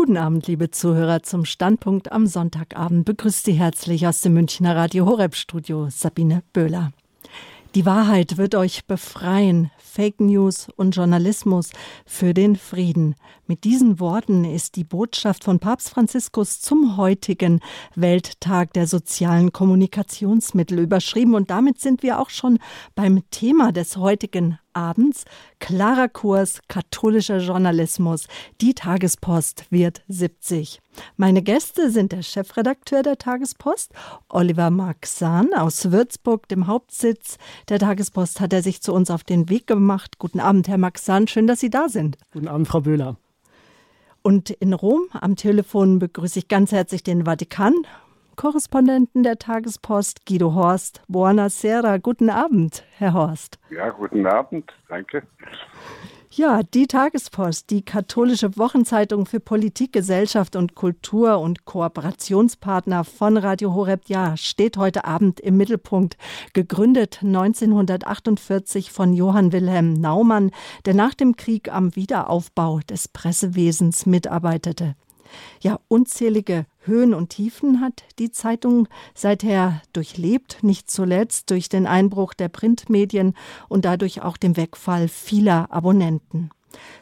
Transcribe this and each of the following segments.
Guten Abend, liebe Zuhörer, zum Standpunkt am Sonntagabend begrüßt Sie herzlich aus dem Münchner Radio Horeb Studio Sabine Böhler. Die Wahrheit wird euch befreien. Fake News und Journalismus für den Frieden. Mit diesen Worten ist die Botschaft von Papst Franziskus zum heutigen Welttag der sozialen Kommunikationsmittel überschrieben. Und damit sind wir auch schon beim Thema des heutigen abends. Klarer Kurs, katholischer Journalismus. Die Tagespost wird 70. Meine Gäste sind der Chefredakteur der Tagespost, Oliver Maxan aus Würzburg, dem Hauptsitz der Tagespost, hat er sich zu uns auf den Weg gemacht. Guten Abend, Herr Maxan, schön, dass Sie da sind. Guten Abend, Frau Böhler. Und in Rom am Telefon begrüße ich ganz herzlich den Vatikan Korrespondenten der Tagespost, Guido Horst. Buonasera, guten Abend, Herr Horst. Ja, guten Abend, danke. Ja, die Tagespost, die katholische Wochenzeitung für Politik, Gesellschaft und Kultur und Kooperationspartner von Radio Horeb, ja, steht heute Abend im Mittelpunkt. Gegründet 1948 von Johann Wilhelm Naumann, der nach dem Krieg am Wiederaufbau des Pressewesens mitarbeitete. Ja, unzählige Höhen und Tiefen hat die Zeitung seither durchlebt, nicht zuletzt durch den Einbruch der Printmedien und dadurch auch dem Wegfall vieler Abonnenten.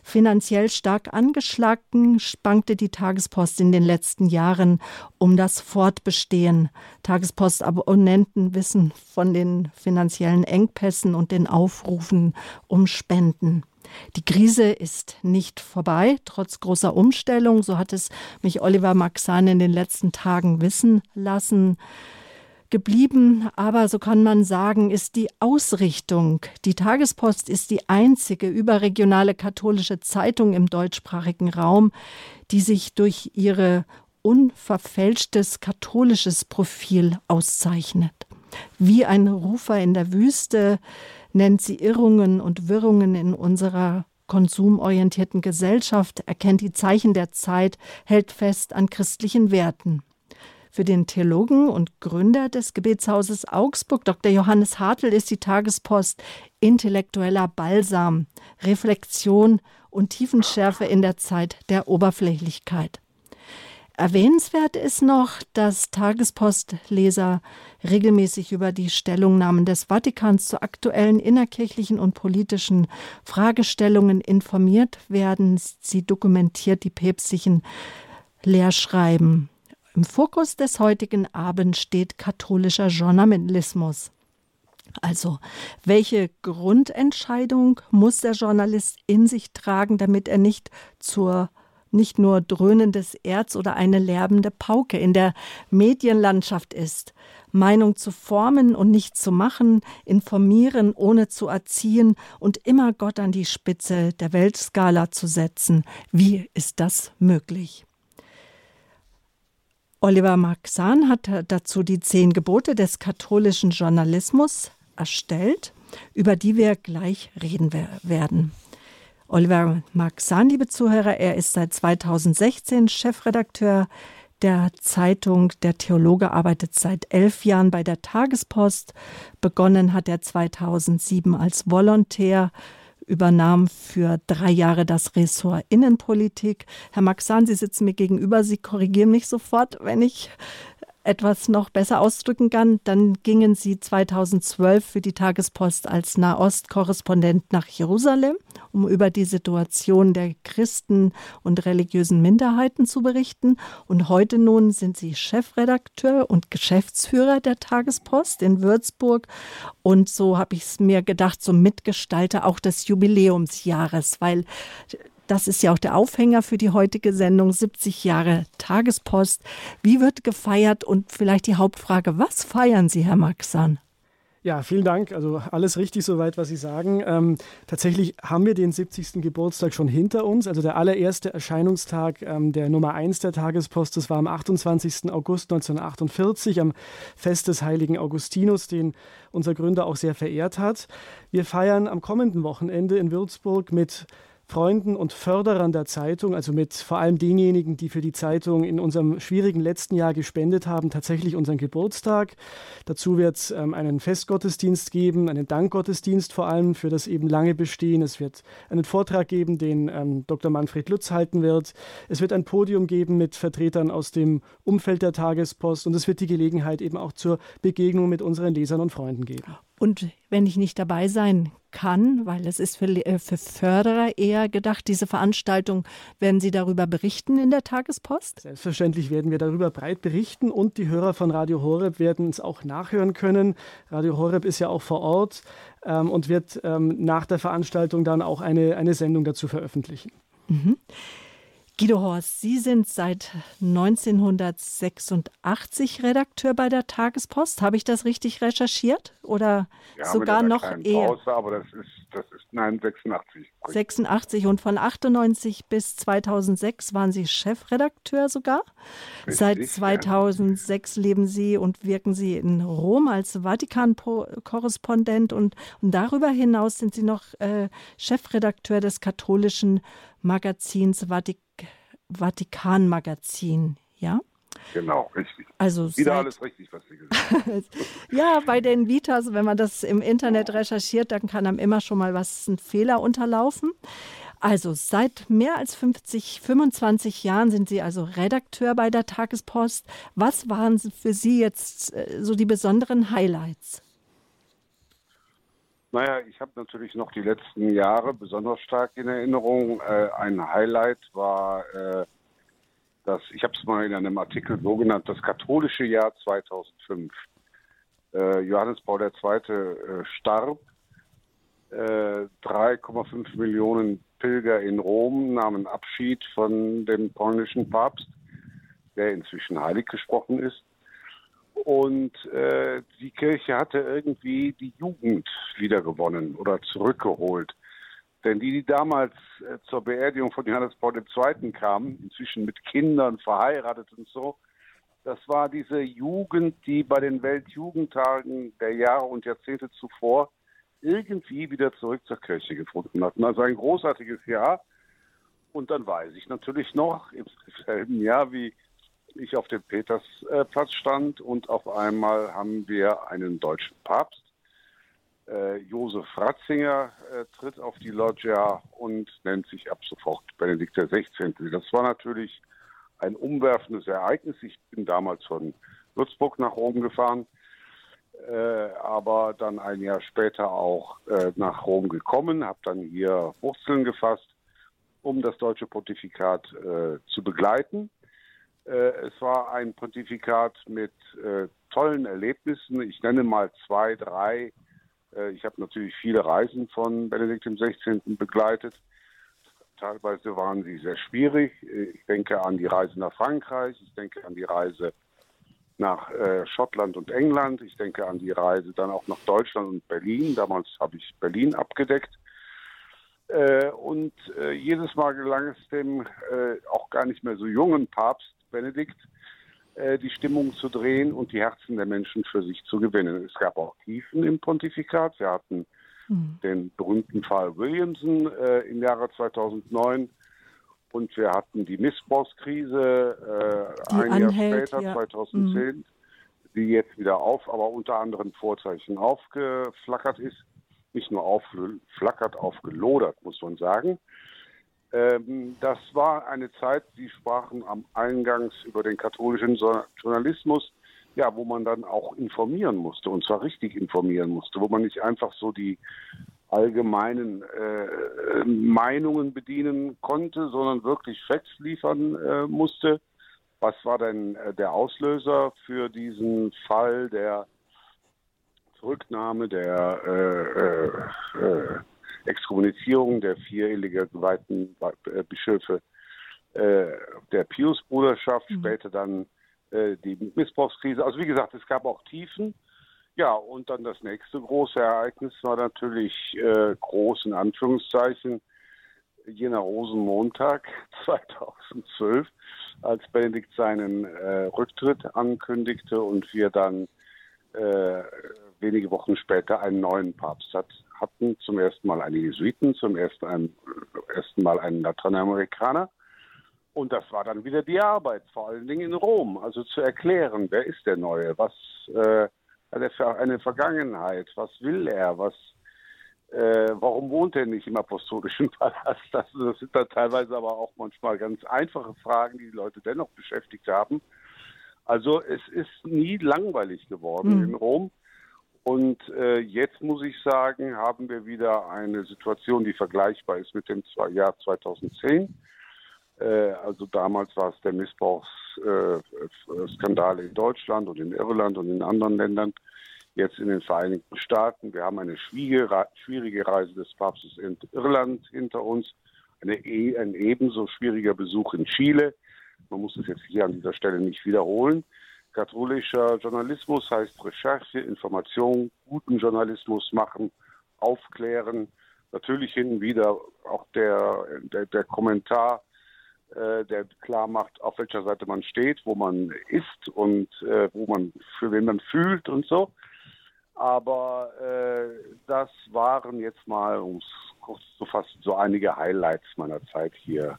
Finanziell stark angeschlagen spankte die Tagespost in den letzten Jahren um das Fortbestehen. Tagespostabonnenten wissen von den finanziellen Engpässen und den Aufrufen um Spenden. Die Krise ist nicht vorbei, trotz großer Umstellung. So hat es mich Oliver Maxan in den letzten Tagen wissen lassen. Geblieben, aber so kann man sagen, ist die Ausrichtung. Die Tagespost ist die einzige überregionale katholische Zeitung im deutschsprachigen Raum, die sich durch ihre unverfälschtes katholisches Profil auszeichnet. Wie ein Rufer in der Wüste, nennt sie Irrungen und Wirrungen in unserer konsumorientierten Gesellschaft, erkennt die Zeichen der Zeit, hält fest an christlichen Werten. Für den Theologen und Gründer des Gebetshauses Augsburg, Dr. Johannes Hartl, ist die Tagespost intellektueller Balsam, Reflexion und Tiefenschärfe in der Zeit der Oberflächlichkeit. Erwähnenswert ist noch, dass Tagespostleser regelmäßig über die Stellungnahmen des Vatikans zu aktuellen innerkirchlichen und politischen Fragestellungen informiert werden. Sie dokumentiert die päpstlichen Lehrschreiben. Im Fokus des heutigen Abends steht katholischer Journalismus. Also, welche Grundentscheidung muss der Journalist in sich tragen, damit er nicht zur nicht nur dröhnendes Erz oder eine lärmende Pauke in der Medienlandschaft ist. Meinung zu formen und nicht zu machen, informieren ohne zu erziehen und immer Gott an die Spitze der Weltskala zu setzen. Wie ist das möglich? Oliver Maxan hat dazu die zehn Gebote des katholischen Journalismus erstellt, über die wir gleich reden werden. Oliver Maxan, liebe Zuhörer, er ist seit 2016 Chefredakteur der Zeitung. Der Theologe arbeitet seit elf Jahren bei der Tagespost. Begonnen hat er 2007 als Volontär, übernahm für drei Jahre das Ressort Innenpolitik. Herr Maxan, Sie sitzen mir gegenüber. Sie korrigieren mich sofort, wenn ich etwas noch besser ausdrücken kann, dann gingen Sie 2012 für die Tagespost als Nahostkorrespondent nach Jerusalem, um über die Situation der Christen und religiösen Minderheiten zu berichten. Und heute nun sind Sie Chefredakteur und Geschäftsführer der Tagespost in Würzburg. Und so habe ich es mir gedacht, so Mitgestalter auch des Jubiläumsjahres, weil das ist ja auch der Aufhänger für die heutige Sendung 70 Jahre Tagespost. Wie wird gefeiert und vielleicht die Hauptfrage, was feiern Sie, Herr Maxan? Ja, vielen Dank. Also alles richtig soweit, was Sie sagen. Ähm, tatsächlich haben wir den 70. Geburtstag schon hinter uns. Also der allererste Erscheinungstag ähm, der Nummer 1 der Tagespost, das war am 28. August 1948 am Fest des heiligen Augustinus, den unser Gründer auch sehr verehrt hat. Wir feiern am kommenden Wochenende in Würzburg mit Freunden und Förderern der Zeitung, also mit vor allem denjenigen, die für die Zeitung in unserem schwierigen letzten Jahr gespendet haben, tatsächlich unseren Geburtstag. Dazu wird es ähm, einen Festgottesdienst geben, einen Dankgottesdienst vor allem für das eben lange Bestehen. Es wird einen Vortrag geben, den ähm, Dr. Manfred Lutz halten wird. Es wird ein Podium geben mit Vertretern aus dem Umfeld der Tagespost und es wird die Gelegenheit eben auch zur Begegnung mit unseren Lesern und Freunden geben. Und wenn ich nicht dabei sein kann, weil es ist für, äh, für Förderer eher gedacht, diese Veranstaltung, werden Sie darüber berichten in der Tagespost? Selbstverständlich werden wir darüber breit berichten und die Hörer von Radio Horeb werden es auch nachhören können. Radio Horeb ist ja auch vor Ort ähm, und wird ähm, nach der Veranstaltung dann auch eine, eine Sendung dazu veröffentlichen. Mhm. Guido Horst, Sie sind seit 1986 Redakteur bei der Tagespost. Habe ich das richtig recherchiert? Oder ja, sogar noch eher? Pause, aber das ist, das ist, nein, 86. 86 und von 98 bis 2006 waren Sie Chefredakteur sogar. Richtig, seit 2006 ja. leben Sie und wirken Sie in Rom als Vatikan-Korrespondent und, und darüber hinaus sind Sie noch äh, Chefredakteur des katholischen Magazins Vatikan. Vatikan-Magazin, ja? Genau, richtig. Also Wieder alles richtig, was Sie gesagt haben. ja, bei den Vitas, wenn man das im Internet recherchiert, dann kann einem immer schon mal was, ein Fehler unterlaufen. Also seit mehr als 50, 25 Jahren sind Sie also Redakteur bei der Tagespost. Was waren für Sie jetzt äh, so die besonderen Highlights? Naja, ich habe natürlich noch die letzten Jahre besonders stark in Erinnerung. Äh, ein Highlight war äh, das, ich habe es mal in einem Artikel so genannt, das katholische Jahr 2005. Äh, Johannes Paul II. Äh, starb. 3,5 äh, Millionen Pilger in Rom nahmen Abschied von dem polnischen Papst, der inzwischen heilig gesprochen ist. Und äh, die Kirche hatte irgendwie die Jugend wiedergewonnen oder zurückgeholt. Denn die, die damals äh, zur Beerdigung von Johannes Paul II. kamen, inzwischen mit Kindern verheiratet und so, das war diese Jugend, die bei den Weltjugendtagen der Jahre und Jahrzehnte zuvor irgendwie wieder zurück zur Kirche gefunden hatten. Also ein großartiges Jahr. Und dann weiß ich natürlich noch, im selben Jahr wie ich auf dem Petersplatz stand und auf einmal haben wir einen deutschen Papst. Äh, Josef Ratzinger äh, tritt auf die Loggia und nennt sich ab sofort Benedikt XVI. Das war natürlich ein umwerfendes Ereignis. Ich bin damals von Würzburg nach Rom gefahren, äh, aber dann ein Jahr später auch äh, nach Rom gekommen, habe dann hier Wurzeln gefasst, um das deutsche Pontifikat äh, zu begleiten. Äh, es war ein Pontifikat mit äh, tollen Erlebnissen. Ich nenne mal zwei, drei. Äh, ich habe natürlich viele Reisen von Benedikt XVI. begleitet. Teilweise waren sie sehr schwierig. Ich denke an die Reise nach Frankreich, ich denke an die Reise nach Schottland und England, ich denke an die Reise dann auch nach Deutschland und Berlin. Damals habe ich Berlin abgedeckt. Und jedes Mal gelang es dem auch gar nicht mehr so jungen Papst, Benedikt, äh, die Stimmung zu drehen und die Herzen der Menschen für sich zu gewinnen. Es gab auch Tiefen im Pontifikat. Wir hatten mhm. den berühmten Fall Williamson äh, im Jahre 2009 und wir hatten die Missbrauchskrise äh, ein anhält, Jahr später, ja. 2010, mhm. die jetzt wieder auf, aber unter anderen Vorzeichen aufgeflackert ist. Nicht nur aufgeflackert, aufgelodert, muss man sagen. Ähm, das war eine Zeit, Sie sprachen am Eingangs über den katholischen Journalismus, ja, wo man dann auch informieren musste und zwar richtig informieren musste, wo man nicht einfach so die allgemeinen äh, Meinungen bedienen konnte, sondern wirklich Facts liefern äh, musste. Was war denn äh, der Auslöser für diesen Fall der Zurücknahme der äh, äh, äh Exkommunizierung der vier illegal geweihten Bischöfe äh, der Pius-Bruderschaft, mhm. später dann äh, die Missbrauchskrise. Also wie gesagt, es gab auch Tiefen. Ja, und dann das nächste große Ereignis war natürlich äh, groß in Anführungszeichen jener Rosenmontag 2012, als Benedikt seinen äh, Rücktritt ankündigte und wir dann äh, wenige Wochen später einen neuen Papst hat, hatten zum ersten Mal einen Jesuiten, zum ersten, ersten Mal einen Lateinamerikaner. Und das war dann wieder die Arbeit, vor allen Dingen in Rom, also zu erklären, wer ist der Neue, was äh, hat er für eine Vergangenheit, was will er, was, äh, warum wohnt er nicht im apostolischen Palast? Das, das sind dann teilweise aber auch manchmal ganz einfache Fragen, die die Leute dennoch beschäftigt haben. Also es ist nie langweilig geworden mhm. in Rom. Und äh, jetzt muss ich sagen, haben wir wieder eine Situation, die vergleichbar ist mit dem Jahr 2010. Äh, also damals war es der Missbrauchsskandal äh, in Deutschland und in Irland und in anderen Ländern. Jetzt in den Vereinigten Staaten. Wir haben eine schwierige Reise des Papstes in Irland hinter uns. Eine, e, ein ebenso schwieriger Besuch in Chile. Man muss es jetzt hier an dieser Stelle nicht wiederholen. Katholischer Journalismus heißt Recherche, Information, guten Journalismus machen, aufklären. Natürlich hin und wieder auch der, der, der Kommentar, äh, der klar macht, auf welcher Seite man steht, wo man ist und äh, wo man für wen man fühlt und so. Aber äh, das waren jetzt mal, um es kurz zu fassen, so einige Highlights meiner Zeit hier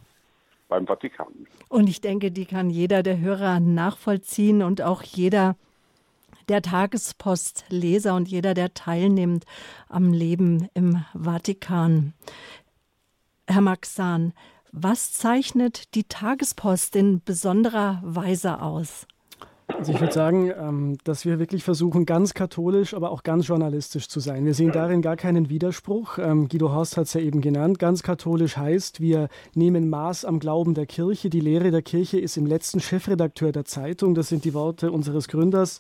beim Vatikan. Und ich denke, die kann jeder der Hörer nachvollziehen und auch jeder der Tagespostleser und jeder, der teilnimmt am Leben im Vatikan. Herr Maxan, was zeichnet die Tagespost in besonderer Weise aus? Also ich würde sagen, ähm, dass wir wirklich versuchen, ganz katholisch, aber auch ganz journalistisch zu sein. Wir sehen darin gar keinen Widerspruch. Ähm, Guido Horst hat es ja eben genannt. Ganz katholisch heißt, wir nehmen Maß am Glauben der Kirche. Die Lehre der Kirche ist im letzten Chefredakteur der Zeitung. Das sind die Worte unseres Gründers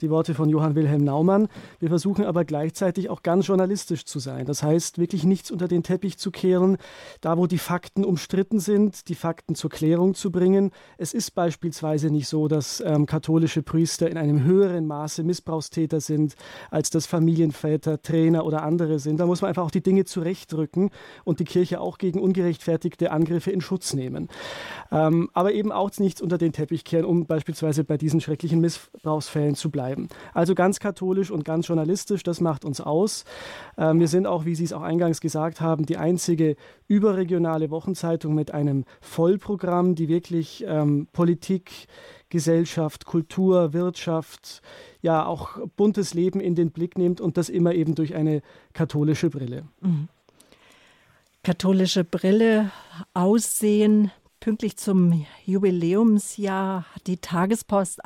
die Worte von Johann Wilhelm Naumann. Wir versuchen aber gleichzeitig auch ganz journalistisch zu sein. Das heißt, wirklich nichts unter den Teppich zu kehren, da wo die Fakten umstritten sind, die Fakten zur Klärung zu bringen. Es ist beispielsweise nicht so, dass ähm, katholische Priester in einem höheren Maße Missbrauchstäter sind, als das Familienväter, Trainer oder andere sind. Da muss man einfach auch die Dinge zurechtrücken und die Kirche auch gegen ungerechtfertigte Angriffe in Schutz nehmen. Ähm, aber eben auch nichts unter den Teppich kehren, um beispielsweise bei diesen schrecklichen Missbrauchsfällen zu bleiben bleiben. Also ganz katholisch und ganz journalistisch, das macht uns aus. Ähm, wir sind auch, wie Sie es auch eingangs gesagt haben, die einzige überregionale Wochenzeitung mit einem Vollprogramm, die wirklich ähm, Politik, Gesellschaft, Kultur, Wirtschaft, ja auch buntes Leben in den Blick nimmt und das immer eben durch eine katholische Brille. Mhm. Katholische Brille, Aussehen, pünktlich zum Jubiläumsjahr hat die Tagespost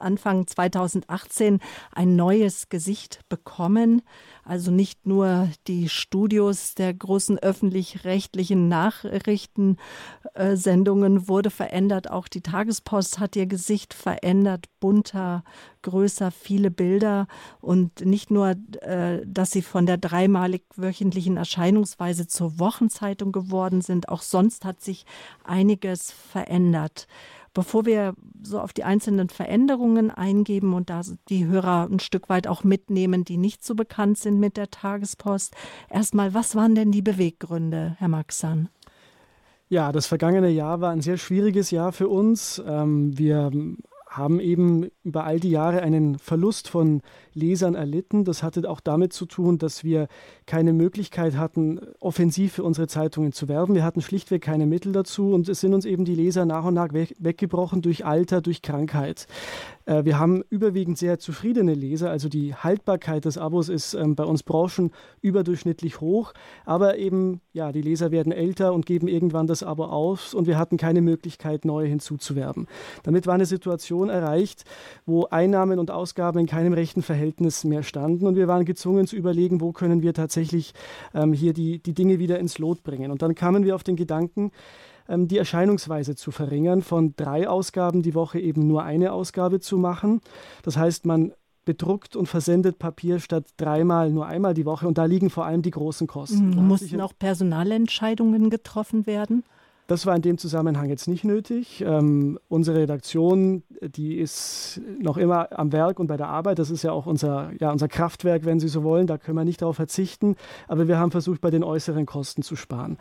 Anfang 2018 ein neues Gesicht bekommen. Also nicht nur die Studios der großen öffentlich-rechtlichen Nachrichtensendungen wurde verändert, auch die Tagespost hat ihr Gesicht verändert, bunter, größer, viele Bilder und nicht nur, äh, dass sie von der dreimalig wöchentlichen Erscheinungsweise zur Wochenzeitung geworden sind, auch sonst hat sich einiges verändert. Bevor wir so auf die einzelnen Veränderungen eingeben und da die Hörer ein Stück weit auch mitnehmen, die nicht so bekannt sind mit der Tagespost, erstmal, was waren denn die Beweggründe, Herr Maxan? Ja, das vergangene Jahr war ein sehr schwieriges Jahr für uns. Ähm, wir haben eben über all die Jahre einen Verlust von Lesern erlitten. Das hatte auch damit zu tun, dass wir keine Möglichkeit hatten, offensiv für unsere Zeitungen zu werben. Wir hatten schlichtweg keine Mittel dazu und es sind uns eben die Leser nach und nach weg, weggebrochen durch Alter, durch Krankheit. Äh, wir haben überwiegend sehr zufriedene Leser, also die Haltbarkeit des Abos ist ähm, bei uns Branchen überdurchschnittlich hoch, aber eben, ja, die Leser werden älter und geben irgendwann das Abo aus und wir hatten keine Möglichkeit, neue hinzuzuwerben. Damit war eine Situation erreicht, wo Einnahmen und Ausgaben in keinem rechten Verhältnis mehr standen und wir waren gezwungen zu überlegen, wo können wir tatsächlich ähm, hier die, die Dinge wieder ins Lot bringen. Und dann kamen wir auf den Gedanken, die Erscheinungsweise zu verringern, von drei Ausgaben die Woche eben nur eine Ausgabe zu machen. Das heißt, man bedruckt und versendet Papier statt dreimal nur einmal die Woche und da liegen vor allem die großen Kosten. Mhm. Mussten auch Personalentscheidungen getroffen werden? Das war in dem Zusammenhang jetzt nicht nötig. Ähm, unsere Redaktion, die ist noch immer am Werk und bei der Arbeit. Das ist ja auch unser, ja, unser Kraftwerk, wenn Sie so wollen. Da können wir nicht darauf verzichten. Aber wir haben versucht, bei den äußeren Kosten zu sparen.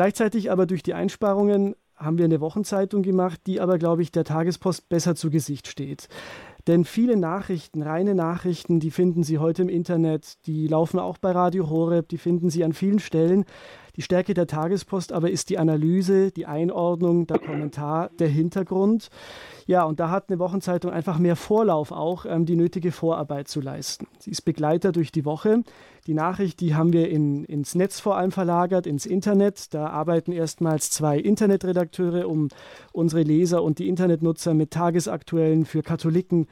Gleichzeitig aber durch die Einsparungen haben wir eine Wochenzeitung gemacht, die aber, glaube ich, der Tagespost besser zu Gesicht steht. Denn viele Nachrichten, reine Nachrichten, die finden Sie heute im Internet, die laufen auch bei Radio Horeb, die finden Sie an vielen Stellen. Die Stärke der Tagespost aber ist die Analyse, die Einordnung, der Kommentar, der Hintergrund. Ja, und da hat eine Wochenzeitung einfach mehr Vorlauf auch, ähm, die nötige Vorarbeit zu leisten. Sie ist Begleiter durch die Woche. Die Nachricht, die haben wir in, ins Netz vor allem verlagert, ins Internet. Da arbeiten erstmals zwei Internetredakteure, um unsere Leser und die Internetnutzer mit tagesaktuellen, für Katholiken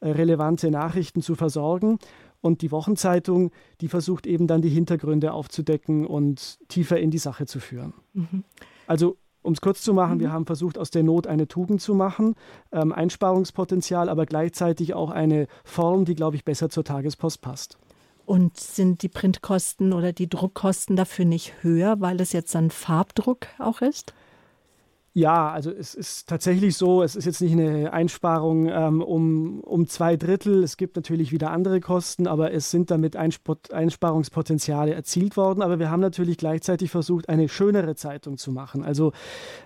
äh, relevante Nachrichten zu versorgen. Und die Wochenzeitung, die versucht eben dann die Hintergründe aufzudecken und tiefer in die Sache zu führen. Mhm. Also um es kurz zu machen, mhm. wir haben versucht, aus der Not eine Tugend zu machen, ähm, Einsparungspotenzial, aber gleichzeitig auch eine Form, die, glaube ich, besser zur Tagespost passt. Und sind die Printkosten oder die Druckkosten dafür nicht höher, weil es jetzt ein Farbdruck auch ist? Ja, also es ist tatsächlich so, es ist jetzt nicht eine Einsparung ähm, um, um zwei Drittel. Es gibt natürlich wieder andere Kosten, aber es sind damit Einsparungspotenziale erzielt worden. Aber wir haben natürlich gleichzeitig versucht, eine schönere Zeitung zu machen. Also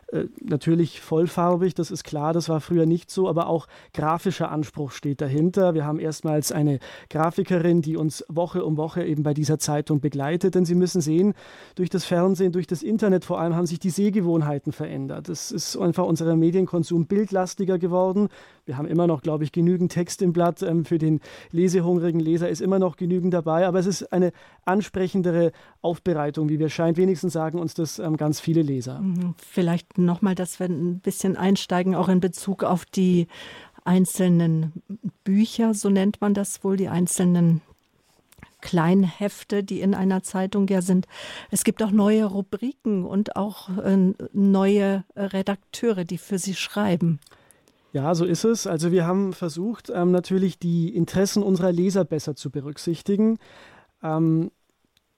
äh, natürlich vollfarbig, das ist klar, das war früher nicht so, aber auch grafischer Anspruch steht dahinter. Wir haben erstmals eine Grafikerin, die uns Woche um Woche eben bei dieser Zeitung begleitet, denn Sie müssen sehen, durch das Fernsehen, durch das Internet vor allem haben sich die Sehgewohnheiten verändert. Es ist einfach unser Medienkonsum bildlastiger geworden. Wir haben immer noch, glaube ich, genügend Text im Blatt. Ähm, für den lesehungrigen Leser ist immer noch genügend dabei, aber es ist eine ansprechendere Aufbereitung, wie wir scheint. Wenigstens sagen uns das ähm, ganz viele Leser. Mhm. Vielleicht nochmal, dass wir ein bisschen einsteigen, auch in Bezug auf die einzelnen Bücher, so nennt man das wohl, die einzelnen Kleinhefte, die in einer Zeitung ja sind. Es gibt auch neue Rubriken und auch äh, neue Redakteure, die für sie schreiben. Ja, so ist es. Also wir haben versucht, ähm, natürlich die Interessen unserer Leser besser zu berücksichtigen. Ähm,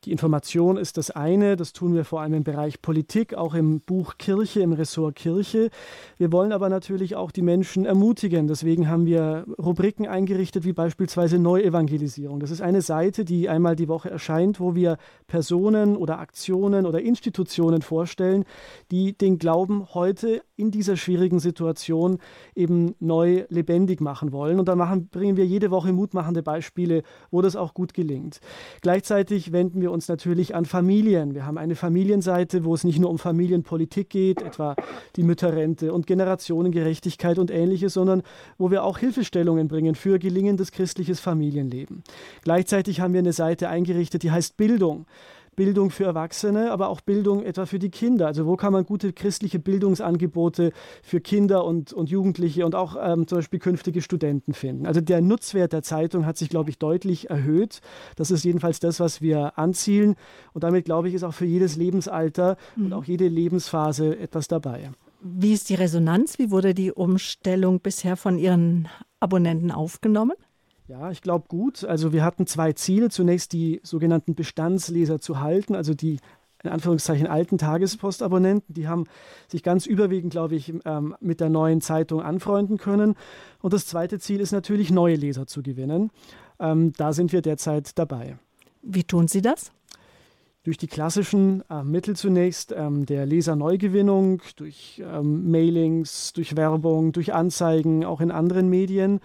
die Information ist das eine, das tun wir vor allem im Bereich Politik, auch im Buch Kirche, im Ressort Kirche. Wir wollen aber natürlich auch die Menschen ermutigen. Deswegen haben wir Rubriken eingerichtet, wie beispielsweise Neuevangelisierung. Das ist eine Seite, die einmal die Woche erscheint, wo wir Personen oder Aktionen oder Institutionen vorstellen, die den Glauben heute in dieser schwierigen Situation eben neu lebendig machen wollen. Und da machen, bringen wir jede Woche mutmachende Beispiele, wo das auch gut gelingt. Gleichzeitig wenden wir uns natürlich an Familien. Wir haben eine Familienseite, wo es nicht nur um Familienpolitik geht, etwa die Mütterrente und Generationengerechtigkeit und ähnliches, sondern wo wir auch Hilfestellungen bringen für gelingendes christliches Familienleben. Gleichzeitig haben wir eine Seite eingerichtet, die heißt Bildung. Bildung für Erwachsene, aber auch Bildung etwa für die Kinder. Also wo kann man gute christliche Bildungsangebote für Kinder und, und Jugendliche und auch ähm, zum Beispiel künftige Studenten finden. Also der Nutzwert der Zeitung hat sich, glaube ich, deutlich erhöht. Das ist jedenfalls das, was wir anzielen. Und damit, glaube ich, ist auch für jedes Lebensalter mhm. und auch jede Lebensphase etwas dabei. Wie ist die Resonanz? Wie wurde die Umstellung bisher von Ihren Abonnenten aufgenommen? Ja, ich glaube gut. Also wir hatten zwei Ziele. Zunächst die sogenannten Bestandsleser zu halten, also die in Anführungszeichen alten Tagespostabonnenten, die haben sich ganz überwiegend, glaube ich, ähm, mit der neuen Zeitung anfreunden können. Und das zweite Ziel ist natürlich, neue Leser zu gewinnen. Ähm, da sind wir derzeit dabei. Wie tun Sie das? Durch die klassischen äh, Mittel zunächst ähm, der Leserneugewinnung, durch ähm, Mailings, durch Werbung, durch Anzeigen, auch in anderen Medien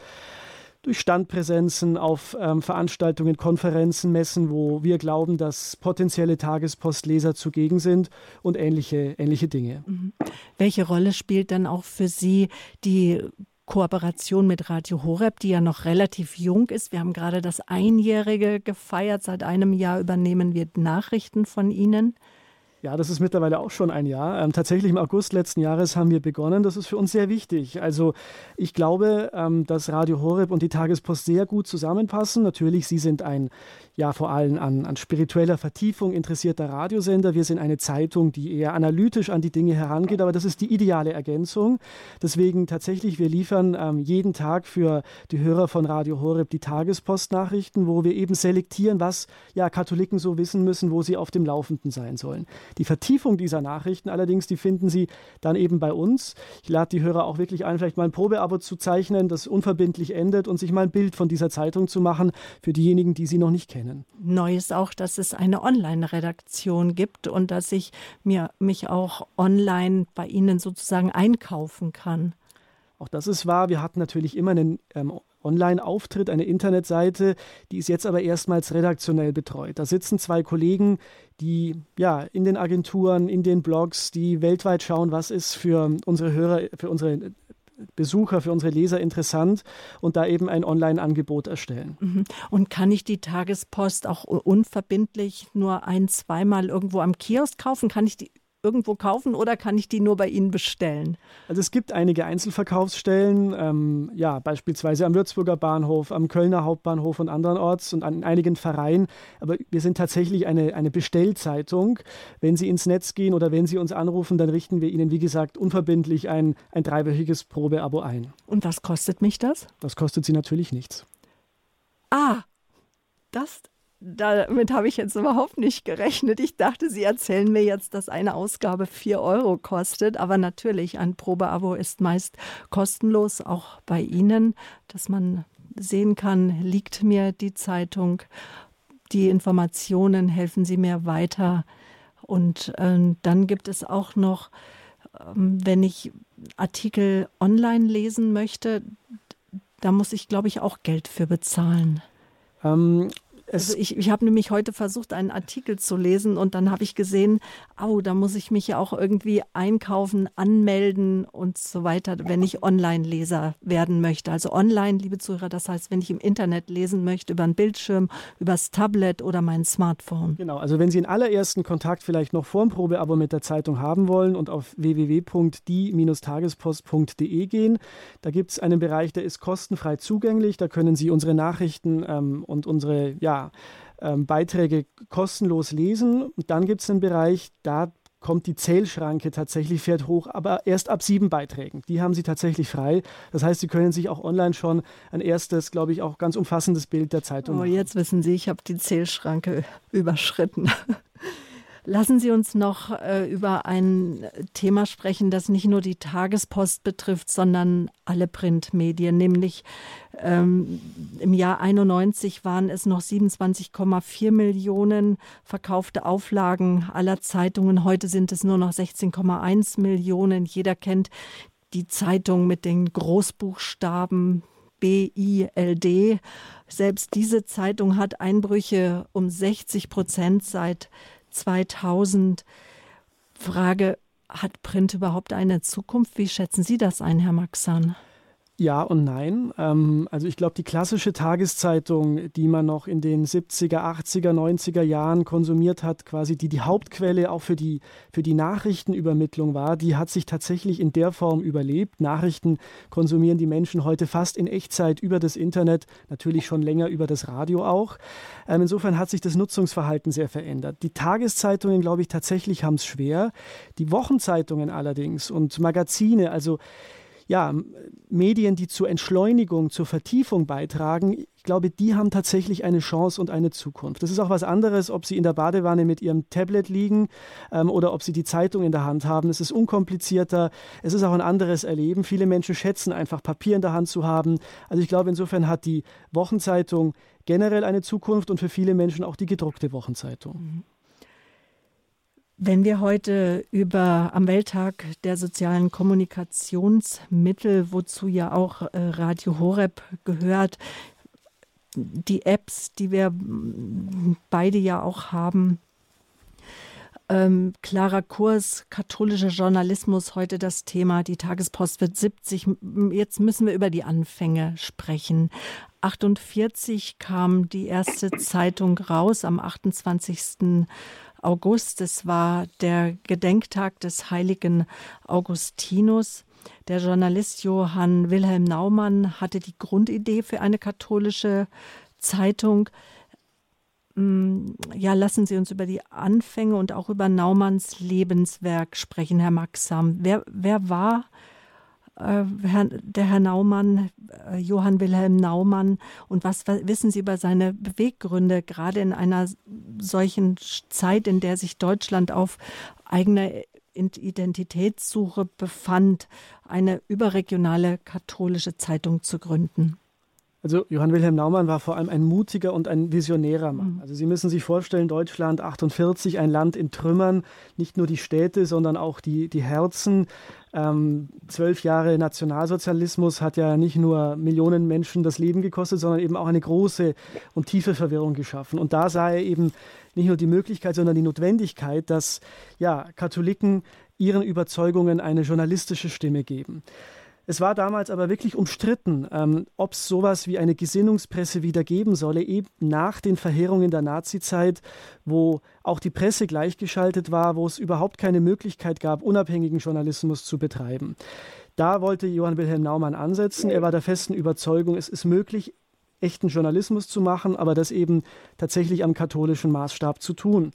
durch Standpräsenzen auf ähm, Veranstaltungen, Konferenzen, Messen, wo wir glauben, dass potenzielle Tagespostleser zugegen sind und ähnliche, ähnliche Dinge. Mhm. Welche Rolle spielt dann auch für Sie die Kooperation mit Radio Horeb, die ja noch relativ jung ist? Wir haben gerade das Einjährige gefeiert. Seit einem Jahr übernehmen wir Nachrichten von Ihnen. Ja, das ist mittlerweile auch schon ein Jahr. Ähm, tatsächlich im August letzten Jahres haben wir begonnen. Das ist für uns sehr wichtig. Also ich glaube, ähm, dass Radio Horeb und die Tagespost sehr gut zusammenpassen. Natürlich, Sie sind ein ja vor allem an, an spiritueller Vertiefung interessierter Radiosender. Wir sind eine Zeitung, die eher analytisch an die Dinge herangeht, aber das ist die ideale Ergänzung. Deswegen tatsächlich, wir liefern ähm, jeden Tag für die Hörer von Radio Horeb die Tagespostnachrichten, wo wir eben selektieren, was ja Katholiken so wissen müssen, wo sie auf dem Laufenden sein sollen. Die Vertiefung dieser Nachrichten allerdings, die finden Sie dann eben bei uns. Ich lade die Hörer auch wirklich ein, vielleicht mal ein Probeabo zu zeichnen, das unverbindlich endet und sich mal ein Bild von dieser Zeitung zu machen für diejenigen, die sie noch nicht kennen kennen. Neu ist auch, dass es eine Online-Redaktion gibt und dass ich mir, mich auch online bei Ihnen sozusagen einkaufen kann. Auch das ist wahr. Wir hatten natürlich immer einen ähm, Online-Auftritt, eine Internetseite, die ist jetzt aber erstmals redaktionell betreut. Da sitzen zwei Kollegen, die ja in den Agenturen, in den Blogs, die weltweit schauen, was ist für unsere Hörer, für unsere Besucher, für unsere Leser interessant und da eben ein Online-Angebot erstellen. Mhm. Und kann ich die Tagespost auch unverbindlich nur ein, zweimal irgendwo am Kiosk kaufen? Kann ich die irgendwo kaufen oder kann ich die nur bei Ihnen bestellen? Also es gibt einige Einzelverkaufsstellen, ähm, ja, beispielsweise am Würzburger Bahnhof, am Kölner Hauptbahnhof und andernorts und an einigen Vereinen. Aber wir sind tatsächlich eine, eine Bestellzeitung. Wenn Sie ins Netz gehen oder wenn Sie uns anrufen, dann richten wir Ihnen, wie gesagt, unverbindlich ein, ein dreiwöchiges Probeabo ein. Und was kostet mich das? Das kostet Sie natürlich nichts. Ah, das damit habe ich jetzt überhaupt nicht gerechnet. Ich dachte, Sie erzählen mir jetzt, dass eine Ausgabe 4 Euro kostet. Aber natürlich, ein Probeabo ist meist kostenlos, auch bei Ihnen, dass man sehen kann, liegt mir die Zeitung, die Informationen helfen Sie mir weiter. Und äh, dann gibt es auch noch, äh, wenn ich Artikel online lesen möchte, da muss ich, glaube ich, auch Geld für bezahlen. Ähm, also ich, ich habe nämlich heute versucht, einen Artikel zu lesen und dann habe ich gesehen, au, da muss ich mich ja auch irgendwie einkaufen, anmelden und so weiter, wenn ich Online-Leser werden möchte. Also online, liebe Zuhörer, das heißt, wenn ich im Internet lesen möchte, über einen Bildschirm, übers Tablet oder mein Smartphone. Genau, also wenn Sie einen allerersten Kontakt vielleicht noch vor dem Probeabo mit der Zeitung haben wollen und auf www.die-tagespost.de gehen, da gibt es einen Bereich, der ist kostenfrei zugänglich. Da können Sie unsere Nachrichten ähm, und unsere ja, ähm, Beiträge kostenlos lesen. Und dann gibt es einen Bereich, da kommt die Zählschranke tatsächlich, fährt hoch, aber erst ab sieben Beiträgen. Die haben Sie tatsächlich frei. Das heißt, Sie können sich auch online schon ein erstes, glaube ich, auch ganz umfassendes Bild der Zeitung oh, machen. Jetzt wissen Sie, ich habe die Zählschranke überschritten. Lassen Sie uns noch äh, über ein Thema sprechen, das nicht nur die Tagespost betrifft, sondern alle Printmedien, nämlich ähm, im Jahr 91 waren es noch 27,4 Millionen verkaufte Auflagen aller Zeitungen. Heute sind es nur noch 16,1 Millionen. Jeder kennt die Zeitung mit den Großbuchstaben BILD. Selbst diese Zeitung hat Einbrüche um 60 Prozent seit 2000. Frage, hat Print überhaupt eine Zukunft? Wie schätzen Sie das ein, Herr Maxan? Ja und nein. Ähm, also ich glaube, die klassische Tageszeitung, die man noch in den 70er, 80er, 90er Jahren konsumiert hat, quasi die die Hauptquelle auch für die, für die Nachrichtenübermittlung war, die hat sich tatsächlich in der Form überlebt. Nachrichten konsumieren die Menschen heute fast in Echtzeit über das Internet, natürlich schon länger über das Radio auch. Ähm, insofern hat sich das Nutzungsverhalten sehr verändert. Die Tageszeitungen, glaube ich, tatsächlich haben es schwer. Die Wochenzeitungen allerdings und Magazine, also ja, Medien, die zur Entschleunigung, zur Vertiefung beitragen, ich glaube, die haben tatsächlich eine Chance und eine Zukunft. Das ist auch was anderes, ob sie in der Badewanne mit ihrem Tablet liegen ähm, oder ob sie die Zeitung in der Hand haben. Es ist unkomplizierter, es ist auch ein anderes Erleben. Viele Menschen schätzen einfach Papier in der Hand zu haben. Also ich glaube, insofern hat die Wochenzeitung generell eine Zukunft und für viele Menschen auch die gedruckte Wochenzeitung. Mhm. Wenn wir heute über am Welttag der sozialen Kommunikationsmittel, wozu ja auch äh, Radio Horeb gehört, die Apps, die wir beide ja auch haben, ähm, klarer Kurs, katholischer Journalismus, heute das Thema. Die Tagespost wird 70. Jetzt müssen wir über die Anfänge sprechen. 48 kam die erste Zeitung raus am 28. August. Es war der Gedenktag des heiligen Augustinus. Der Journalist Johann Wilhelm Naumann hatte die Grundidee für eine katholische Zeitung. Mm, ja, lassen Sie uns über die Anfänge und auch über Naumanns Lebenswerk sprechen, Herr Maxam. Wer, wer war der Herr Naumann, äh, Johann Wilhelm Naumann, und was wissen Sie über seine Beweggründe, gerade in einer solchen Zeit, in der sich Deutschland auf eigene Identitätssuche befand, eine überregionale katholische Zeitung zu gründen? Also Johann Wilhelm Naumann war vor allem ein mutiger und ein visionärer Mann. Mhm. Also Sie müssen sich vorstellen, Deutschland 48, ein Land in Trümmern, nicht nur die Städte, sondern auch die, die Herzen. Ähm, zwölf Jahre Nationalsozialismus hat ja nicht nur Millionen Menschen das Leben gekostet, sondern eben auch eine große und tiefe Verwirrung geschaffen. Und da sah er eben nicht nur die Möglichkeit, sondern die Notwendigkeit, dass ja, Katholiken ihren Überzeugungen eine journalistische Stimme geben. Es war damals aber wirklich umstritten, ähm, ob es sowas wie eine Gesinnungspresse wieder geben solle, eben nach den Verheerungen der Nazizeit, wo auch die Presse gleichgeschaltet war, wo es überhaupt keine Möglichkeit gab, unabhängigen Journalismus zu betreiben. Da wollte Johann Wilhelm Naumann ansetzen. Er war der festen Überzeugung, es ist möglich, echten Journalismus zu machen, aber das eben tatsächlich am katholischen Maßstab zu tun.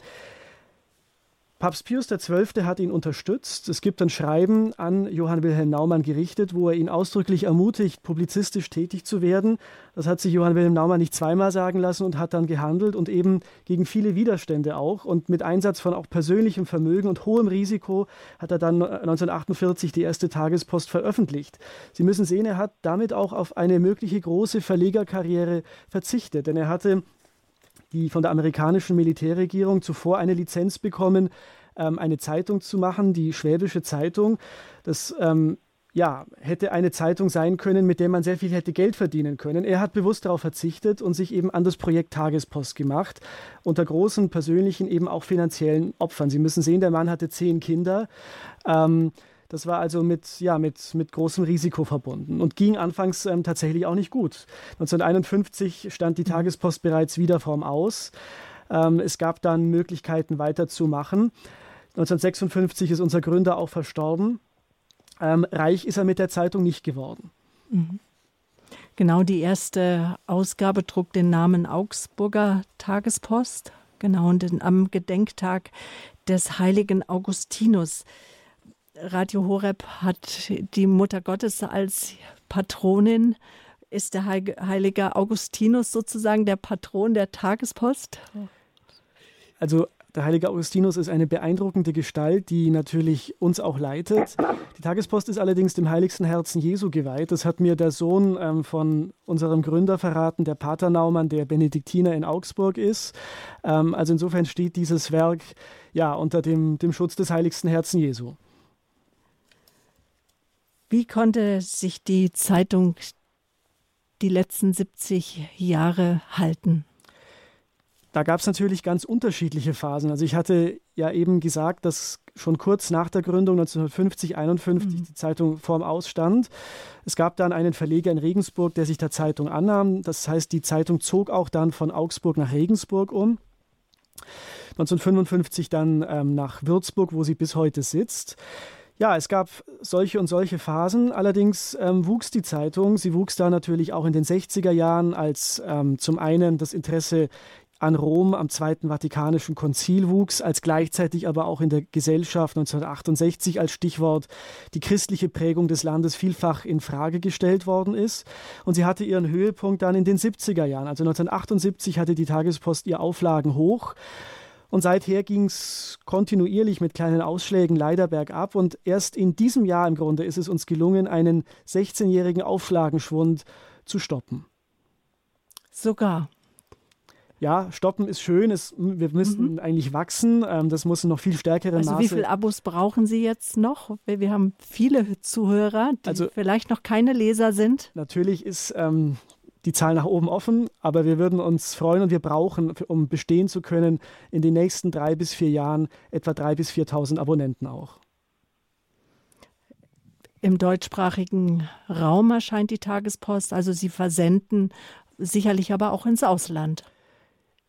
Papst Pius XII. hat ihn unterstützt. Es gibt ein Schreiben an Johann Wilhelm Naumann gerichtet, wo er ihn ausdrücklich ermutigt, publizistisch tätig zu werden. Das hat sich Johann Wilhelm Naumann nicht zweimal sagen lassen und hat dann gehandelt und eben gegen viele Widerstände auch. Und mit Einsatz von auch persönlichem Vermögen und hohem Risiko hat er dann 1948 die erste Tagespost veröffentlicht. Sie müssen sehen, er hat damit auch auf eine mögliche große Verlegerkarriere verzichtet, denn er hatte die von der amerikanischen Militärregierung zuvor eine Lizenz bekommen, ähm, eine Zeitung zu machen, die Schwäbische Zeitung. Das ähm, ja, hätte eine Zeitung sein können, mit der man sehr viel hätte Geld verdienen können. Er hat bewusst darauf verzichtet und sich eben an das Projekt Tagespost gemacht, unter großen persönlichen, eben auch finanziellen Opfern. Sie müssen sehen, der Mann hatte zehn Kinder. Ähm, das war also mit, ja, mit, mit großem Risiko verbunden und ging anfangs ähm, tatsächlich auch nicht gut. 1951 stand die mhm. Tagespost bereits wieder vorm Aus. Ähm, es gab dann Möglichkeiten weiterzumachen. 1956 ist unser Gründer auch verstorben. Ähm, reich ist er mit der Zeitung nicht geworden. Mhm. Genau, die erste Ausgabe trug den Namen Augsburger Tagespost. Genau, und am Gedenktag des heiligen Augustinus. Radio Horeb hat die Mutter Gottes als Patronin. Ist der heilige Augustinus sozusagen der Patron der Tagespost? Also der heilige Augustinus ist eine beeindruckende Gestalt, die natürlich uns auch leitet. Die Tagespost ist allerdings dem heiligsten Herzen Jesu geweiht. Das hat mir der Sohn ähm, von unserem Gründer verraten, der Pater Naumann, der Benediktiner in Augsburg ist. Ähm, also insofern steht dieses Werk ja unter dem, dem Schutz des heiligsten Herzen Jesu. Wie konnte sich die Zeitung die letzten 70 Jahre halten? Da gab es natürlich ganz unterschiedliche Phasen. Also ich hatte ja eben gesagt, dass schon kurz nach der Gründung 1950, 51 mhm. die Zeitung vorm Ausstand. Es gab dann einen Verleger in Regensburg, der sich der Zeitung annahm. Das heißt, die Zeitung zog auch dann von Augsburg nach Regensburg um. 1955 dann ähm, nach Würzburg, wo sie bis heute sitzt. Ja, es gab solche und solche Phasen. Allerdings ähm, wuchs die Zeitung. Sie wuchs da natürlich auch in den 60er Jahren, als ähm, zum einen das Interesse an Rom am Zweiten Vatikanischen Konzil wuchs, als gleichzeitig aber auch in der Gesellschaft 1968 als Stichwort die christliche Prägung des Landes vielfach in Frage gestellt worden ist. Und sie hatte ihren Höhepunkt dann in den 70er Jahren. Also 1978 hatte die Tagespost ihr Auflagen hoch. Und seither ging es kontinuierlich mit kleinen Ausschlägen leider bergab. Und erst in diesem Jahr im Grunde ist es uns gelungen, einen 16-jährigen Auflagenschwund zu stoppen. Sogar. Ja, stoppen ist schön. Es, wir müssten mhm. eigentlich wachsen. Ähm, das muss in noch viel stärkeren also Maße. Wie viele Abos brauchen Sie jetzt noch? Wir haben viele Zuhörer, die also, vielleicht noch keine Leser sind. Natürlich ist ähm, die Zahl nach oben offen, aber wir würden uns freuen und wir brauchen, um bestehen zu können, in den nächsten drei bis vier Jahren etwa drei bis 4.000 Abonnenten auch. Im deutschsprachigen Raum erscheint die Tagespost, also Sie versenden sicherlich aber auch ins Ausland.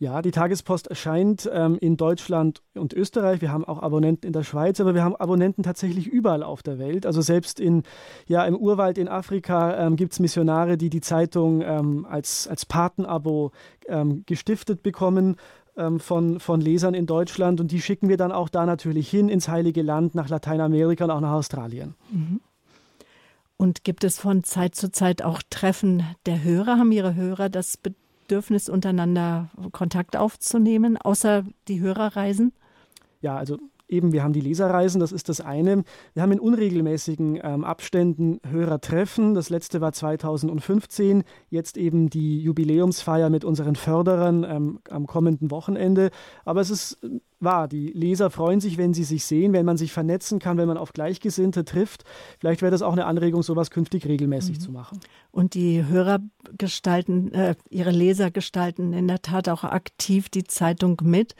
Ja, die Tagespost erscheint ähm, in Deutschland und Österreich. Wir haben auch Abonnenten in der Schweiz, aber wir haben Abonnenten tatsächlich überall auf der Welt. Also selbst in, ja, im Urwald in Afrika ähm, gibt es Missionare, die die Zeitung ähm, als, als Patenabo ähm, gestiftet bekommen ähm, von, von Lesern in Deutschland. Und die schicken wir dann auch da natürlich hin ins Heilige Land, nach Lateinamerika und auch nach Australien. Mhm. Und gibt es von Zeit zu Zeit auch Treffen der Hörer? Haben Ihre Hörer das bedeutet? Bedürfnis, untereinander Kontakt aufzunehmen, außer die Hörerreisen? Ja, also eben, wir haben die Leserreisen, das ist das eine. Wir haben in unregelmäßigen ähm, Abständen Hörertreffen. Das letzte war 2015, jetzt eben die Jubiläumsfeier mit unseren Förderern ähm, am kommenden Wochenende. Aber es ist wahr, die Leser freuen sich, wenn sie sich sehen, wenn man sich vernetzen kann, wenn man auf Gleichgesinnte trifft. Vielleicht wäre das auch eine Anregung, sowas künftig regelmäßig mhm. zu machen. Und die Hörer gestalten, äh, ihre Leser gestalten in der Tat auch aktiv die Zeitung mit.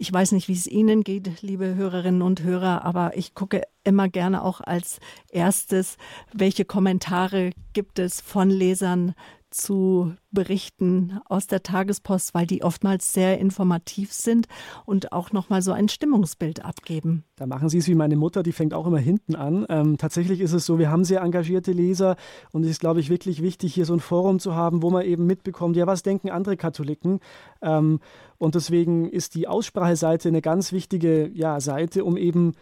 Ich weiß nicht, wie es Ihnen geht, liebe Hörerinnen und Hörer, aber ich gucke immer gerne auch als erstes, welche Kommentare gibt es von Lesern zu Berichten aus der Tagespost, weil die oftmals sehr informativ sind und auch nochmal so ein Stimmungsbild abgeben. Da machen Sie es wie meine Mutter, die fängt auch immer hinten an. Ähm, tatsächlich ist es so, wir haben sehr engagierte Leser und es ist, glaube ich, wirklich wichtig, hier so ein Forum zu haben, wo man eben mitbekommt, ja, was denken andere Katholiken? Ähm, und deswegen ist die Ausspracheseite eine ganz wichtige ja, Seite, um eben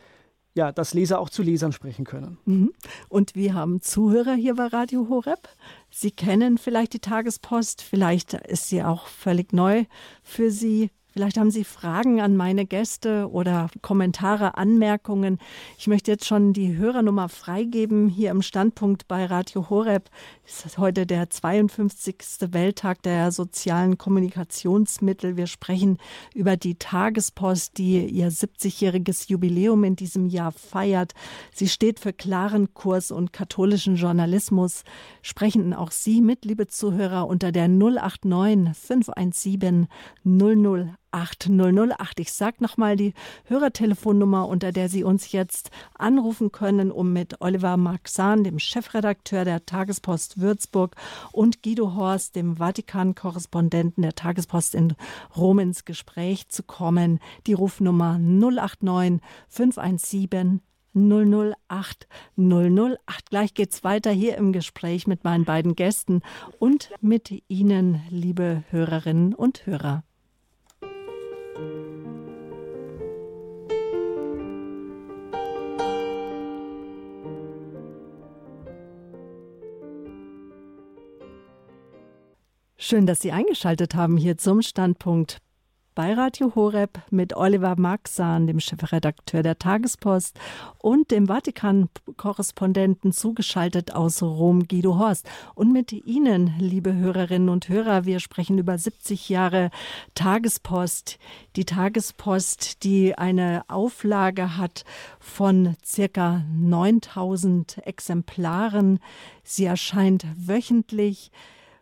ja, dass Leser auch zu Lesern sprechen können. Mhm. Und wir haben Zuhörer hier bei Radio Horeb. Sie kennen vielleicht die Tagespost, vielleicht ist sie auch völlig neu für Sie. Vielleicht haben Sie Fragen an meine Gäste oder Kommentare, Anmerkungen. Ich möchte jetzt schon die Hörernummer freigeben hier im Standpunkt bei Radio Horeb. Es ist heute der 52. Welttag der sozialen Kommunikationsmittel. Wir sprechen über die Tagespost, die ihr 70-jähriges Jubiläum in diesem Jahr feiert. Sie steht für klaren Kurs und katholischen Journalismus. Sprechen auch Sie mit, liebe Zuhörer, unter der 089 517 00 8008. Ich sage nochmal die Hörertelefonnummer, unter der Sie uns jetzt anrufen können, um mit Oliver Maxan, dem Chefredakteur der Tagespost Würzburg, und Guido Horst, dem Vatikan-Korrespondenten der Tagespost in Rom, ins Gespräch zu kommen. Die Rufnummer 089 517 008 008. Gleich geht's weiter hier im Gespräch mit meinen beiden Gästen und mit Ihnen, liebe Hörerinnen und Hörer. Schön, dass Sie eingeschaltet haben hier zum Standpunkt bei Radio Horeb mit Oliver Maxan, dem Chefredakteur der Tagespost und dem Vatikan-Korrespondenten zugeschaltet aus Rom, Guido Horst. Und mit Ihnen, liebe Hörerinnen und Hörer, wir sprechen über 70 Jahre Tagespost. Die Tagespost, die eine Auflage hat von circa 9000 Exemplaren. Sie erscheint wöchentlich.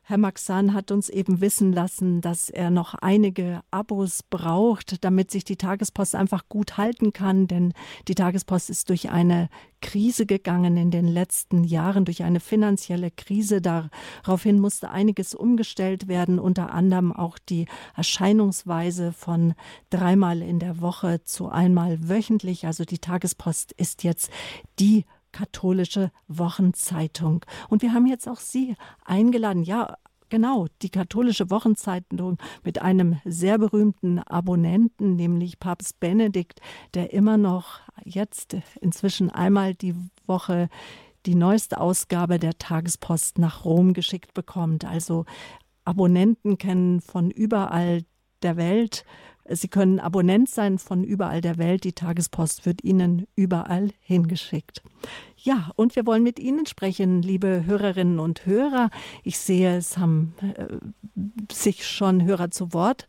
Herr Maxan hat uns eben wissen lassen, dass er noch einige Abos braucht, damit sich die Tagespost einfach gut halten kann, denn die Tagespost ist durch eine Krise gegangen in den letzten Jahren, durch eine finanzielle Krise. Daraufhin musste einiges umgestellt werden, unter anderem auch die Erscheinungsweise von dreimal in der Woche zu einmal wöchentlich. Also die Tagespost ist jetzt die katholische Wochenzeitung. Und wir haben jetzt auch Sie eingeladen, ja, Genau, die katholische Wochenzeitung mit einem sehr berühmten Abonnenten, nämlich Papst Benedikt, der immer noch jetzt inzwischen einmal die Woche die neueste Ausgabe der Tagespost nach Rom geschickt bekommt. Also Abonnenten kennen von überall der Welt Sie können Abonnent sein von überall der Welt. Die Tagespost wird Ihnen überall hingeschickt. Ja, und wir wollen mit Ihnen sprechen, liebe Hörerinnen und Hörer. Ich sehe, es haben äh, sich schon Hörer zu Wort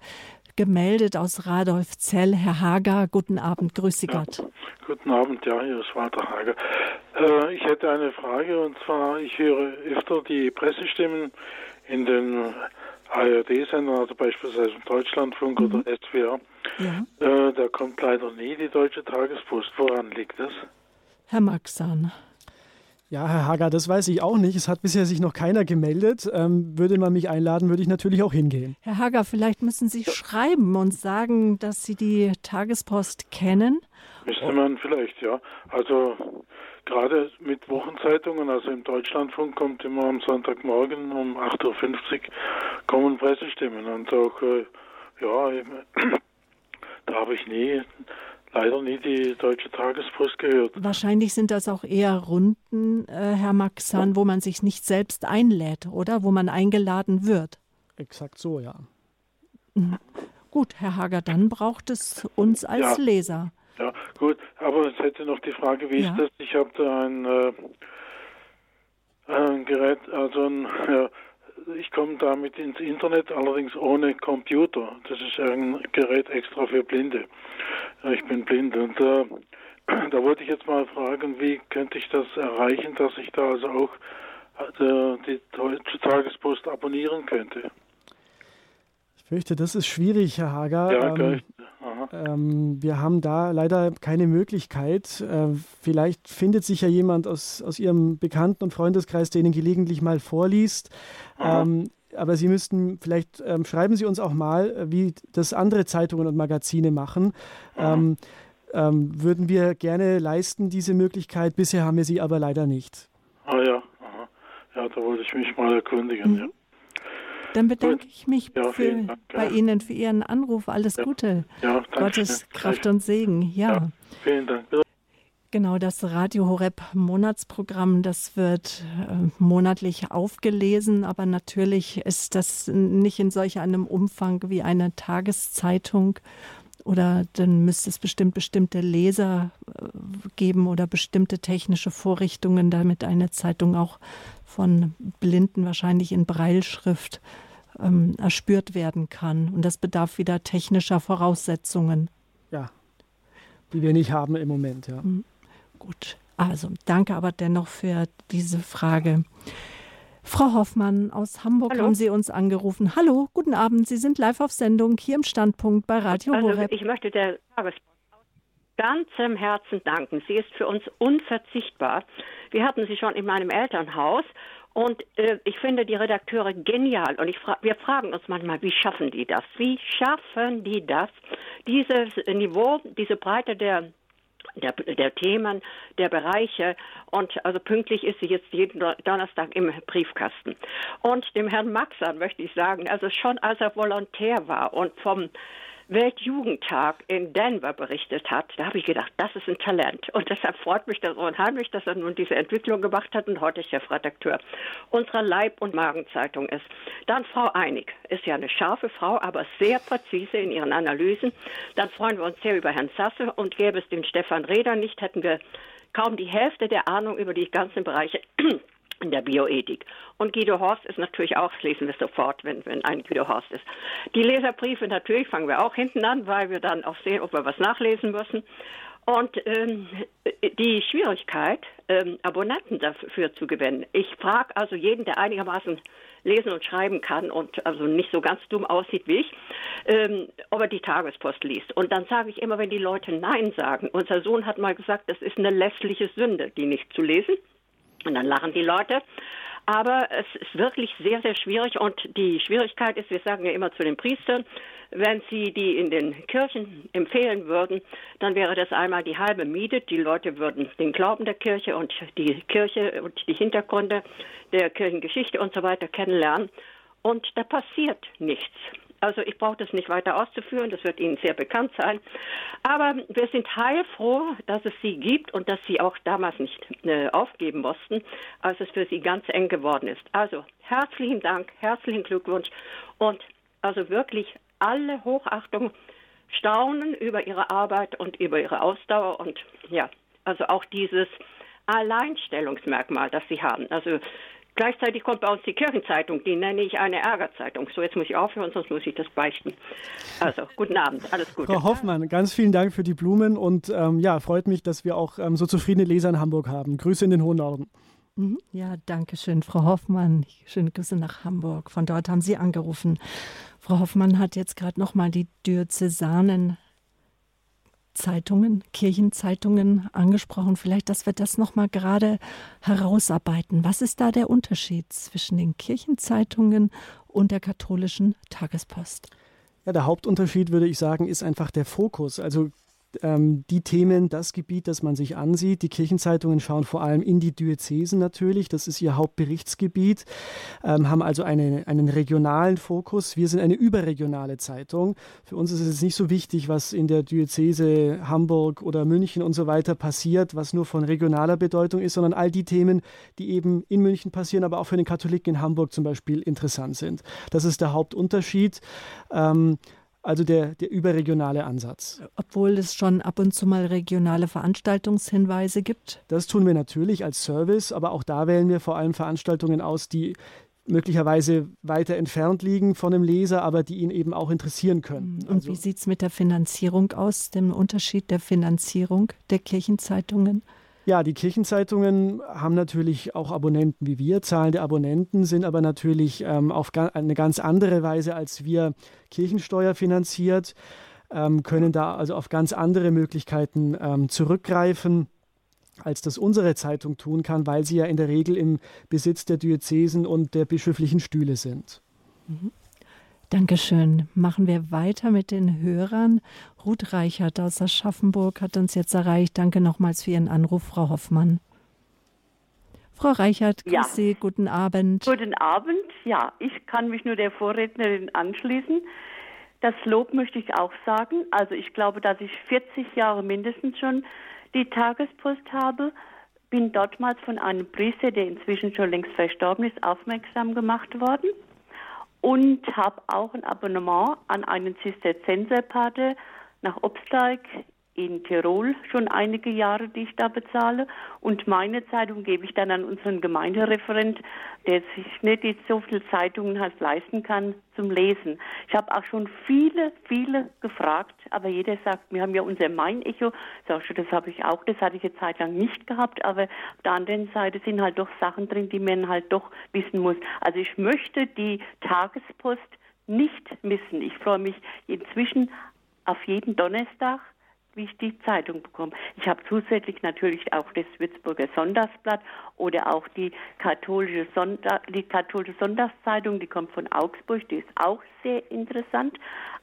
gemeldet aus Radolfzell. Herr Hager, guten Abend, grüße ja, Gott. Guten Abend, ja, hier ist Walter Hager. Äh, ich hätte eine Frage und zwar, ich höre öfter die Pressestimmen in den ARD-Sender, also beispielsweise Deutschlandfunk mhm. oder SWR, ja. äh, da kommt leider nie die Deutsche Tagespost. Woran liegt das? Herr Maxan. Ja, Herr Hager, das weiß ich auch nicht. Es hat bisher sich noch keiner gemeldet. Ähm, würde man mich einladen, würde ich natürlich auch hingehen. Herr Hager, vielleicht müssen Sie schreiben und sagen, dass Sie die Tagespost kennen. Müsste man vielleicht, ja. Also gerade mit Wochenzeitungen, also im Deutschlandfunk kommt immer am Sonntagmorgen um 8.50 Uhr kommen Pressestimmen und auch, äh, ja, da habe ich nie, leider nie die Deutsche Tagespost gehört. Wahrscheinlich sind das auch eher Runden, äh, Herr Maxan, wo man sich nicht selbst einlädt, oder? Wo man eingeladen wird. Exakt so, ja. Mhm. Gut, Herr Hager, dann braucht es uns als ja. Leser. Gut, aber es hätte noch die Frage, wie ja. ist das? Ich habe da ein, äh, ein Gerät, also ein, ja, ich komme damit ins Internet, allerdings ohne Computer. Das ist ein Gerät extra für Blinde. Ich bin blind und äh, da wollte ich jetzt mal fragen, wie könnte ich das erreichen, dass ich da also auch äh, die Deutsche Tagespost abonnieren könnte? Ich fürchte, das ist schwierig, Herr Hager. Ja, ähm, ähm, wir haben da leider keine Möglichkeit. Äh, vielleicht findet sich ja jemand aus, aus Ihrem Bekannten- und Freundeskreis, der Ihnen gelegentlich mal vorliest. Ähm, aber Sie müssten, vielleicht ähm, schreiben Sie uns auch mal, äh, wie das andere Zeitungen und Magazine machen. Ähm, ähm, würden wir gerne leisten, diese Möglichkeit. Bisher haben wir sie aber leider nicht. Ah ja, ja, da wollte ich mich mal erkundigen. Mhm. Ja. Dann bedanke Gut. ich mich ja, für, Dank, bei Ihnen für Ihren Anruf. Alles ja. Gute. Ja, Gottes Kraft und Segen. Ja. Vielen Dank. Genau, das Radio Horeb Monatsprogramm, das wird äh, monatlich aufgelesen, aber natürlich ist das nicht in solch einem Umfang wie eine Tageszeitung oder dann müsste es bestimmt bestimmte Leser äh, geben oder bestimmte technische Vorrichtungen, damit eine Zeitung auch von Blinden wahrscheinlich in Breilschrift ähm, erspürt werden kann. Und das bedarf wieder technischer Voraussetzungen. Ja, die wir nicht haben im Moment, ja. Mhm. Gut, also danke aber dennoch für diese Frage. Frau Hoffmann aus Hamburg Hallo. haben Sie uns angerufen. Hallo, guten Abend. Sie sind live auf Sendung hier im Standpunkt bei Radio also, Horeb. Ich möchte der Tagespost ganzem Herzen danken. Sie ist für uns unverzichtbar. Wir hatten sie schon in meinem Elternhaus und äh, ich finde die Redakteure genial. Und ich fra wir fragen uns manchmal, wie schaffen die das? Wie schaffen die das? Dieses Niveau, diese Breite der der, der Themen, der Bereiche. Und also pünktlich ist sie jetzt jeden Donnerstag im Briefkasten. Und dem Herrn Maxan möchte ich sagen, also schon als er Volontär war und vom Weltjugendtag in Denver berichtet hat, da habe ich gedacht, das ist ein Talent. Und deshalb freut mich das unheimlich, dass er nun diese Entwicklung gemacht hat und heute Chefredakteur unserer Leib- und Magenzeitung ist. Dann Frau Einig, ist ja eine scharfe Frau, aber sehr präzise in ihren Analysen. Dann freuen wir uns sehr über Herrn Sasse und gäbe es den Stefan Reder nicht, hätten wir kaum die Hälfte der Ahnung über die ganzen Bereiche in der Bioethik. Und Guido Horst ist natürlich auch, lesen wir sofort, wenn, wenn ein Guido Horst ist. Die Leserbriefe natürlich fangen wir auch hinten an, weil wir dann auch sehen, ob wir was nachlesen müssen. Und ähm, die Schwierigkeit, ähm, Abonnenten dafür zu gewinnen. Ich frage also jeden, der einigermaßen lesen und schreiben kann und also nicht so ganz dumm aussieht wie ich, ähm, ob er die Tagespost liest. Und dann sage ich immer, wenn die Leute Nein sagen, unser Sohn hat mal gesagt, das ist eine lässliche Sünde, die nicht zu lesen. Und dann lachen die Leute. Aber es ist wirklich sehr, sehr schwierig. Und die Schwierigkeit ist, wir sagen ja immer zu den Priestern, wenn sie die in den Kirchen empfehlen würden, dann wäre das einmal die halbe Miete. Die Leute würden den Glauben der Kirche und die Kirche und die Hintergründe der Kirchengeschichte und so weiter kennenlernen. Und da passiert nichts. Also ich brauche das nicht weiter auszuführen, das wird Ihnen sehr bekannt sein. Aber wir sind heilfroh, dass es sie gibt und dass sie auch damals nicht äh, aufgeben mussten, als es für sie ganz eng geworden ist. Also herzlichen Dank, herzlichen Glückwunsch und also wirklich alle Hochachtung, Staunen über ihre Arbeit und über ihre Ausdauer und ja, also auch dieses Alleinstellungsmerkmal, das sie haben. Also Gleichzeitig kommt bei uns die Kirchenzeitung, die nenne ich eine Ärgerzeitung. So, jetzt muss ich aufhören, sonst muss ich das beichten. Also, guten Abend, alles Gute. Frau Hoffmann, ganz vielen Dank für die Blumen und ähm, ja, freut mich, dass wir auch ähm, so zufriedene Leser in Hamburg haben. Grüße in den hohen Norden. Mhm. Ja, danke schön, Frau Hoffmann. Schöne Grüße nach Hamburg. Von dort haben Sie angerufen. Frau Hoffmann hat jetzt gerade nochmal die Diözesanen Zeitungen, Kirchenzeitungen angesprochen. Vielleicht, dass wir das noch mal gerade herausarbeiten. Was ist da der Unterschied zwischen den Kirchenzeitungen und der katholischen Tagespost? Ja, der Hauptunterschied, würde ich sagen, ist einfach der Fokus. Also ähm, die Themen, das Gebiet, das man sich ansieht. Die Kirchenzeitungen schauen vor allem in die Diözesen natürlich, das ist ihr Hauptberichtsgebiet, ähm, haben also eine, einen regionalen Fokus. Wir sind eine überregionale Zeitung. Für uns ist es nicht so wichtig, was in der Diözese Hamburg oder München und so weiter passiert, was nur von regionaler Bedeutung ist, sondern all die Themen, die eben in München passieren, aber auch für den Katholiken in Hamburg zum Beispiel interessant sind. Das ist der Hauptunterschied. Ähm, also der, der überregionale Ansatz. Obwohl es schon ab und zu mal regionale Veranstaltungshinweise gibt? Das tun wir natürlich als Service, aber auch da wählen wir vor allem Veranstaltungen aus, die möglicherweise weiter entfernt liegen von dem Leser, aber die ihn eben auch interessieren können. Und also, wie sieht es mit der Finanzierung aus, dem Unterschied der Finanzierung der Kirchenzeitungen? Ja, die Kirchenzeitungen haben natürlich auch Abonnenten wie wir. Zahlende Abonnenten sind aber natürlich ähm, auf eine ganz andere Weise als wir Kirchensteuer finanziert, ähm, können da also auf ganz andere Möglichkeiten ähm, zurückgreifen als das unsere Zeitung tun kann, weil sie ja in der Regel im Besitz der Diözesen und der bischöflichen Stühle sind. Mhm. Dankeschön. Machen wir weiter mit den Hörern. Ruth Reichert aus Aschaffenburg hat uns jetzt erreicht. Danke nochmals für Ihren Anruf, Frau Hoffmann. Frau Reichert, grüß ja. Sie, guten Abend. Guten Abend, ja, ich kann mich nur der Vorrednerin anschließen. Das Lob möchte ich auch sagen. Also ich glaube, dass ich 40 Jahre mindestens schon die Tagespost habe, bin dortmals von einem Priester, der inzwischen schon längst verstorben ist, aufmerksam gemacht worden und habe auch ein Abonnement an einen Zisterzienserpater nach Obsteig in Tirol schon einige Jahre, die ich da bezahle. Und meine Zeitung gebe ich dann an unseren Gemeindereferent, der sich nicht so viele Zeitungen halt leisten kann zum Lesen. Ich habe auch schon viele, viele gefragt, aber jeder sagt, wir haben ja unser Main-Echo. Sag ich, das habe ich auch, das hatte ich eine Zeit lang nicht gehabt, aber auf der anderen Seite sind halt doch Sachen drin, die man halt doch wissen muss. Also ich möchte die Tagespost nicht missen. Ich freue mich inzwischen auf jeden Donnerstag wie ich die Zeitung bekomme. Ich habe zusätzlich natürlich auch das Würzburger Sonntagsblatt oder auch die katholische, Sonntag, die katholische Sonntagszeitung, die kommt von Augsburg, die ist auch sehr interessant.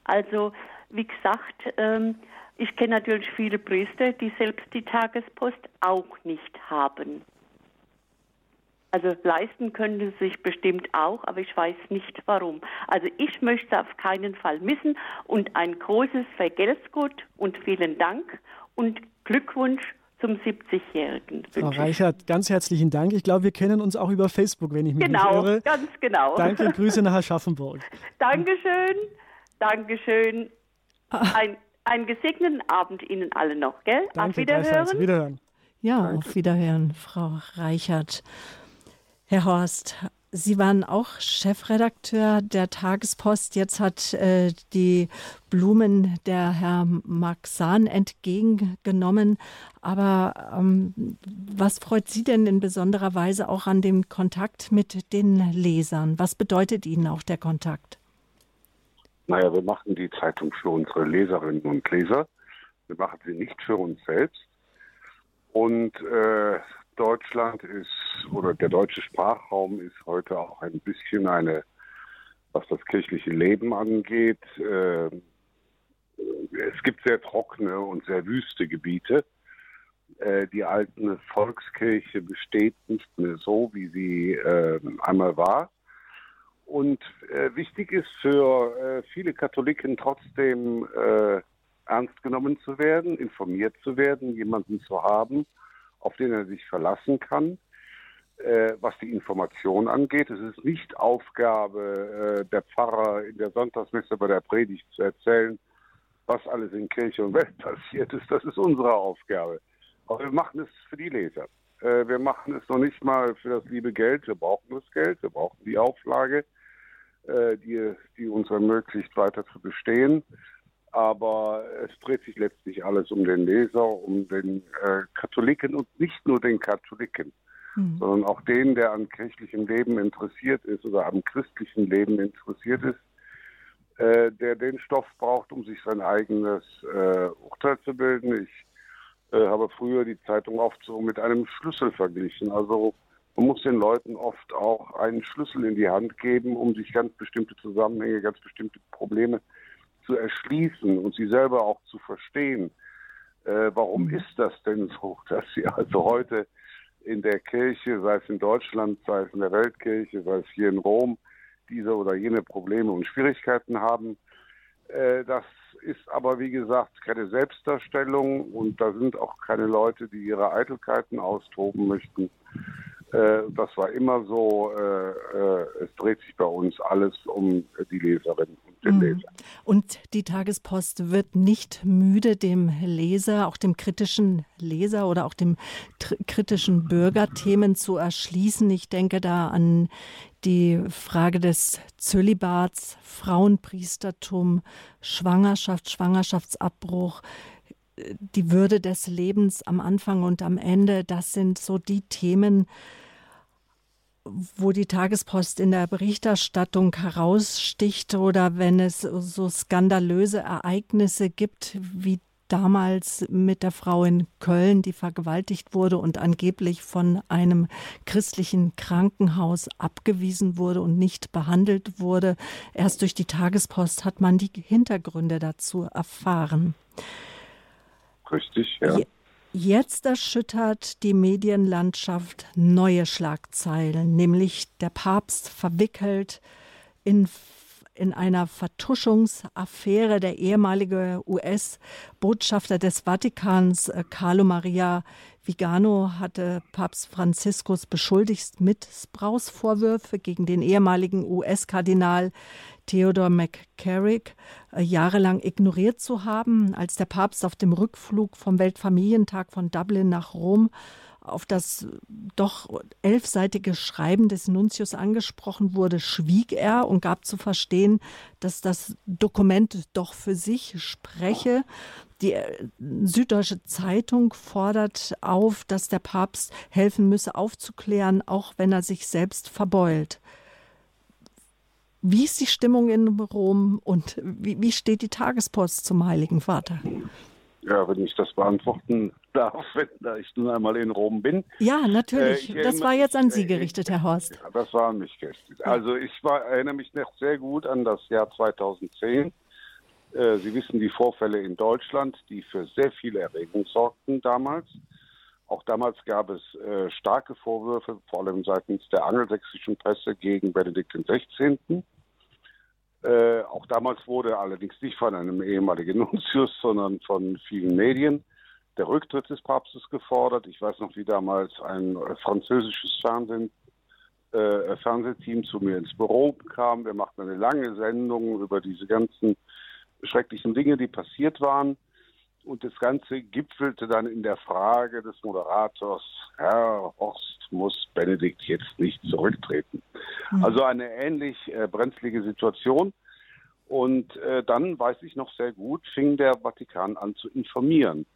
Also, wie gesagt, ähm, ich kenne natürlich viele Priester, die selbst die Tagespost auch nicht haben. Also leisten können sie sich bestimmt auch, aber ich weiß nicht warum. Also ich möchte auf keinen Fall missen und ein großes Vergeltgut und vielen Dank und Glückwunsch zum 70-Jährigen. Frau Reichert, ganz herzlichen Dank. Ich glaube, wir kennen uns auch über Facebook, wenn ich mich genau, nicht irre. Genau, ganz genau. Danke, Grüße nach Aschaffenburg. Dankeschön, Dankeschön. Ah. Ein, einen gesegneten Abend Ihnen alle noch, gell? Danke, auf Wiederhören. Wiederhören. Ja, auf Wiederhören, Frau Reichert. Herr Horst, Sie waren auch Chefredakteur der Tagespost. Jetzt hat äh, die Blumen der Herr Maxan entgegengenommen. Aber ähm, was freut Sie denn in besonderer Weise auch an dem Kontakt mit den Lesern? Was bedeutet Ihnen auch der Kontakt? Naja, wir machen die Zeitung für unsere Leserinnen und Leser. Wir machen sie nicht für uns selbst. Und äh, Deutschland ist oder der deutsche Sprachraum ist heute auch ein bisschen eine, was das kirchliche Leben angeht. Äh, es gibt sehr trockene und sehr wüste Gebiete. Äh, die alte Volkskirche besteht nicht mehr so, wie sie äh, einmal war. Und äh, wichtig ist für äh, viele Katholiken trotzdem äh, ernst genommen zu werden, informiert zu werden, jemanden zu haben, auf den er sich verlassen kann, äh, was die Information angeht. Es ist nicht Aufgabe äh, der Pfarrer in der Sonntagsmesse bei der Predigt zu erzählen, was alles in Kirche und Welt passiert ist. Das ist unsere Aufgabe. Aber wir machen es für die Leser. Äh, wir machen es noch nicht mal für das liebe Geld. Wir brauchen das Geld, wir brauchen die Auflage, äh, die, die uns ermöglicht, weiter zu bestehen aber es dreht sich letztlich alles um den Leser, um den äh, Katholiken und nicht nur den Katholiken, mhm. sondern auch den, der an kirchlichem Leben interessiert ist oder am christlichen Leben interessiert ist, äh, der den Stoff braucht, um sich sein eigenes äh, Urteil zu bilden. Ich äh, habe früher die Zeitung oft so mit einem Schlüssel verglichen. Also man muss den Leuten oft auch einen Schlüssel in die Hand geben, um sich ganz bestimmte Zusammenhänge, ganz bestimmte Probleme zu erschließen und sie selber auch zu verstehen. Äh, warum mhm. ist das denn so, dass sie also heute in der Kirche, sei es in Deutschland, sei es in der Weltkirche, sei es hier in Rom, diese oder jene Probleme und Schwierigkeiten haben? Äh, das ist aber, wie gesagt, keine Selbstdarstellung und da sind auch keine Leute, die ihre Eitelkeiten austoben möchten. Äh, das war immer so. Äh, äh, es dreht sich bei uns alles um die Leserinnen und den mhm. Leser. Und die Tagespost wird nicht müde, dem Leser, auch dem kritischen Leser oder auch dem kritischen Bürger Themen zu erschließen. Ich denke da an die Frage des Zölibats, Frauenpriestertum, Schwangerschaft, Schwangerschaftsabbruch, die Würde des Lebens am Anfang und am Ende. Das sind so die Themen, wo die Tagespost in der Berichterstattung heraussticht oder wenn es so skandalöse Ereignisse gibt, wie damals mit der Frau in Köln, die vergewaltigt wurde und angeblich von einem christlichen Krankenhaus abgewiesen wurde und nicht behandelt wurde. Erst durch die Tagespost hat man die Hintergründe dazu erfahren. Richtig, ja. Jetzt erschüttert die Medienlandschaft neue Schlagzeilen, nämlich der Papst verwickelt in, in einer Vertuschungsaffäre. Der ehemalige US-Botschafter des Vatikans, äh, Carlo Maria Vigano, hatte Papst Franziskus beschuldigt, Missbrauchsvorwürfe gegen den ehemaligen US-Kardinal Theodore McCarrick äh, jahrelang ignoriert zu haben, als der Papst auf dem Rückflug vom Weltfamilientag von Dublin nach Rom auf das doch elfseitige Schreiben des Nuntius angesprochen wurde, schwieg er und gab zu verstehen, dass das Dokument doch für sich spreche. Die äh, Süddeutsche Zeitung fordert auf, dass der Papst helfen müsse, aufzuklären, auch wenn er sich selbst verbeult. Wie ist die Stimmung in Rom und wie, wie steht die Tagespost zum Heiligen Vater? Ja, wenn ich das beantworten darf, wenn ich nun einmal in Rom bin. Ja, natürlich. Äh, das war jetzt an Sie gerichtet, Herr Horst. Ja, das war an mich gerichtet. Also ich war, erinnere mich noch sehr gut an das Jahr 2010. Äh, Sie wissen die Vorfälle in Deutschland, die für sehr viel Erregung sorgten damals. Auch damals gab es äh, starke Vorwürfe, vor allem seitens der angelsächsischen Presse gegen Benedikt XVI. Äh, auch damals wurde allerdings nicht von einem ehemaligen Nuntius, sondern von vielen Medien der Rücktritt des Papstes gefordert. Ich weiß noch, wie damals ein äh, französisches Fernsehen, äh, Fernsehteam zu mir ins Büro kam. Wir machten eine lange Sendung über diese ganzen schrecklichen Dinge, die passiert waren. Und das Ganze gipfelte dann in der Frage des Moderators, Herr Horst, muss Benedikt jetzt nicht zurücktreten? Mhm. Also eine ähnlich äh, brenzlige Situation. Und äh, dann, weiß ich noch sehr gut, fing der Vatikan an zu informieren.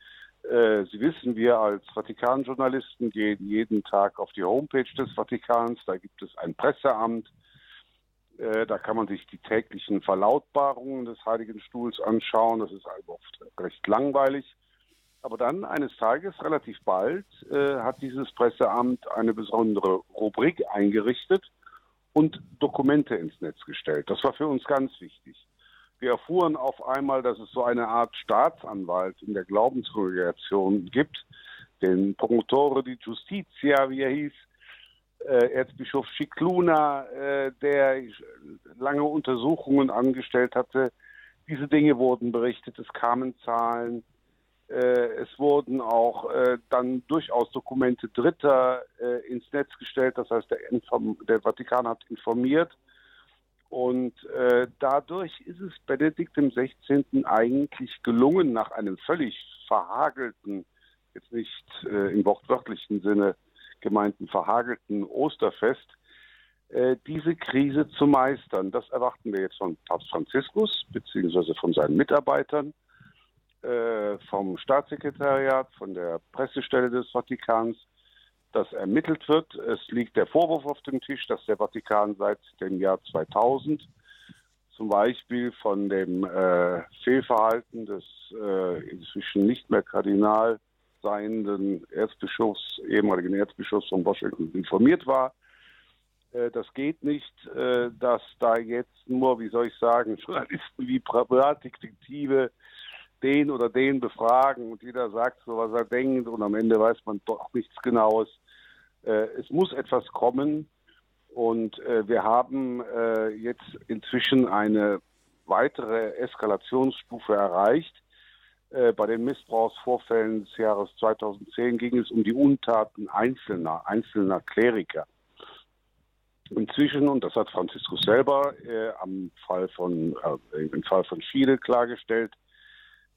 Äh, Sie wissen, wir als Vatikanjournalisten gehen jeden Tag auf die Homepage des Vatikans. Da gibt es ein Presseamt. Äh, da kann man sich die täglichen Verlautbarungen des Heiligen Stuhls anschauen. Das ist oft recht langweilig. Aber dann eines Tages, relativ bald, äh, hat dieses Presseamt eine besondere Rubrik eingerichtet und Dokumente ins Netz gestellt. Das war für uns ganz wichtig. Wir erfuhren auf einmal, dass es so eine Art Staatsanwalt in der Glaubensrelegation gibt, den Promotore di Giustizia, wie er hieß, äh, Erzbischof Scicluna, äh, der lange Untersuchungen angestellt hatte. Diese Dinge wurden berichtet, es kamen Zahlen, äh, es wurden auch äh, dann durchaus Dokumente Dritter äh, ins Netz gestellt, das heißt, der, der Vatikan hat informiert. Und äh, dadurch ist es Benedikt XVI. eigentlich gelungen, nach einem völlig verhagelten, jetzt nicht im wortwörtlichen Sinne, gemeinten verhagelten Osterfest, äh, diese Krise zu meistern. Das erwarten wir jetzt von Papst Franziskus beziehungsweise von seinen Mitarbeitern, äh, vom Staatssekretariat, von der Pressestelle des Vatikans, dass ermittelt wird. Es liegt der Vorwurf auf dem Tisch, dass der Vatikan seit dem Jahr 2000 zum Beispiel von dem äh, Fehlverhalten des äh, inzwischen nicht mehr Kardinal seienden Erzbischofs, ehemaligen Erzbischofs von Washington informiert war. Äh, das geht nicht, äh, dass da jetzt nur, wie soll ich sagen, Journalisten wie Privatdetektive den oder den befragen und jeder sagt so, was er denkt und am Ende weiß man doch nichts Genaues. Äh, es muss etwas kommen und wir haben jetzt inzwischen eine weitere Eskalationsstufe erreicht bei den Missbrauchsvorfällen des Jahres 2010 ging es um die Untaten einzelner, einzelner Kleriker. Inzwischen, und das hat Franziskus selber äh, am Fall von, äh, im Fall von Schiele klargestellt,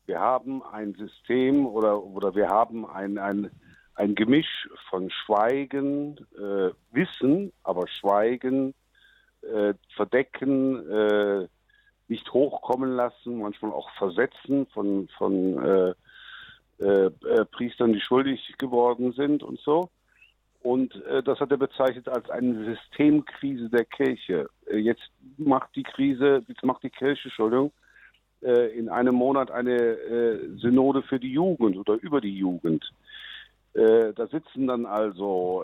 wir haben ein System oder, oder wir haben ein, ein, ein Gemisch von Schweigen, äh, Wissen, aber Schweigen, äh, Verdecken, äh, nicht hochkommen lassen, manchmal auch versetzen von, von äh, äh, äh, Priestern, die schuldig geworden sind und so. Und äh, das hat er bezeichnet als eine Systemkrise der Kirche. Äh, jetzt macht die Krise, jetzt macht die Kirche, Entschuldigung, äh, in einem Monat eine äh, Synode für die Jugend oder über die Jugend. Da sitzen dann also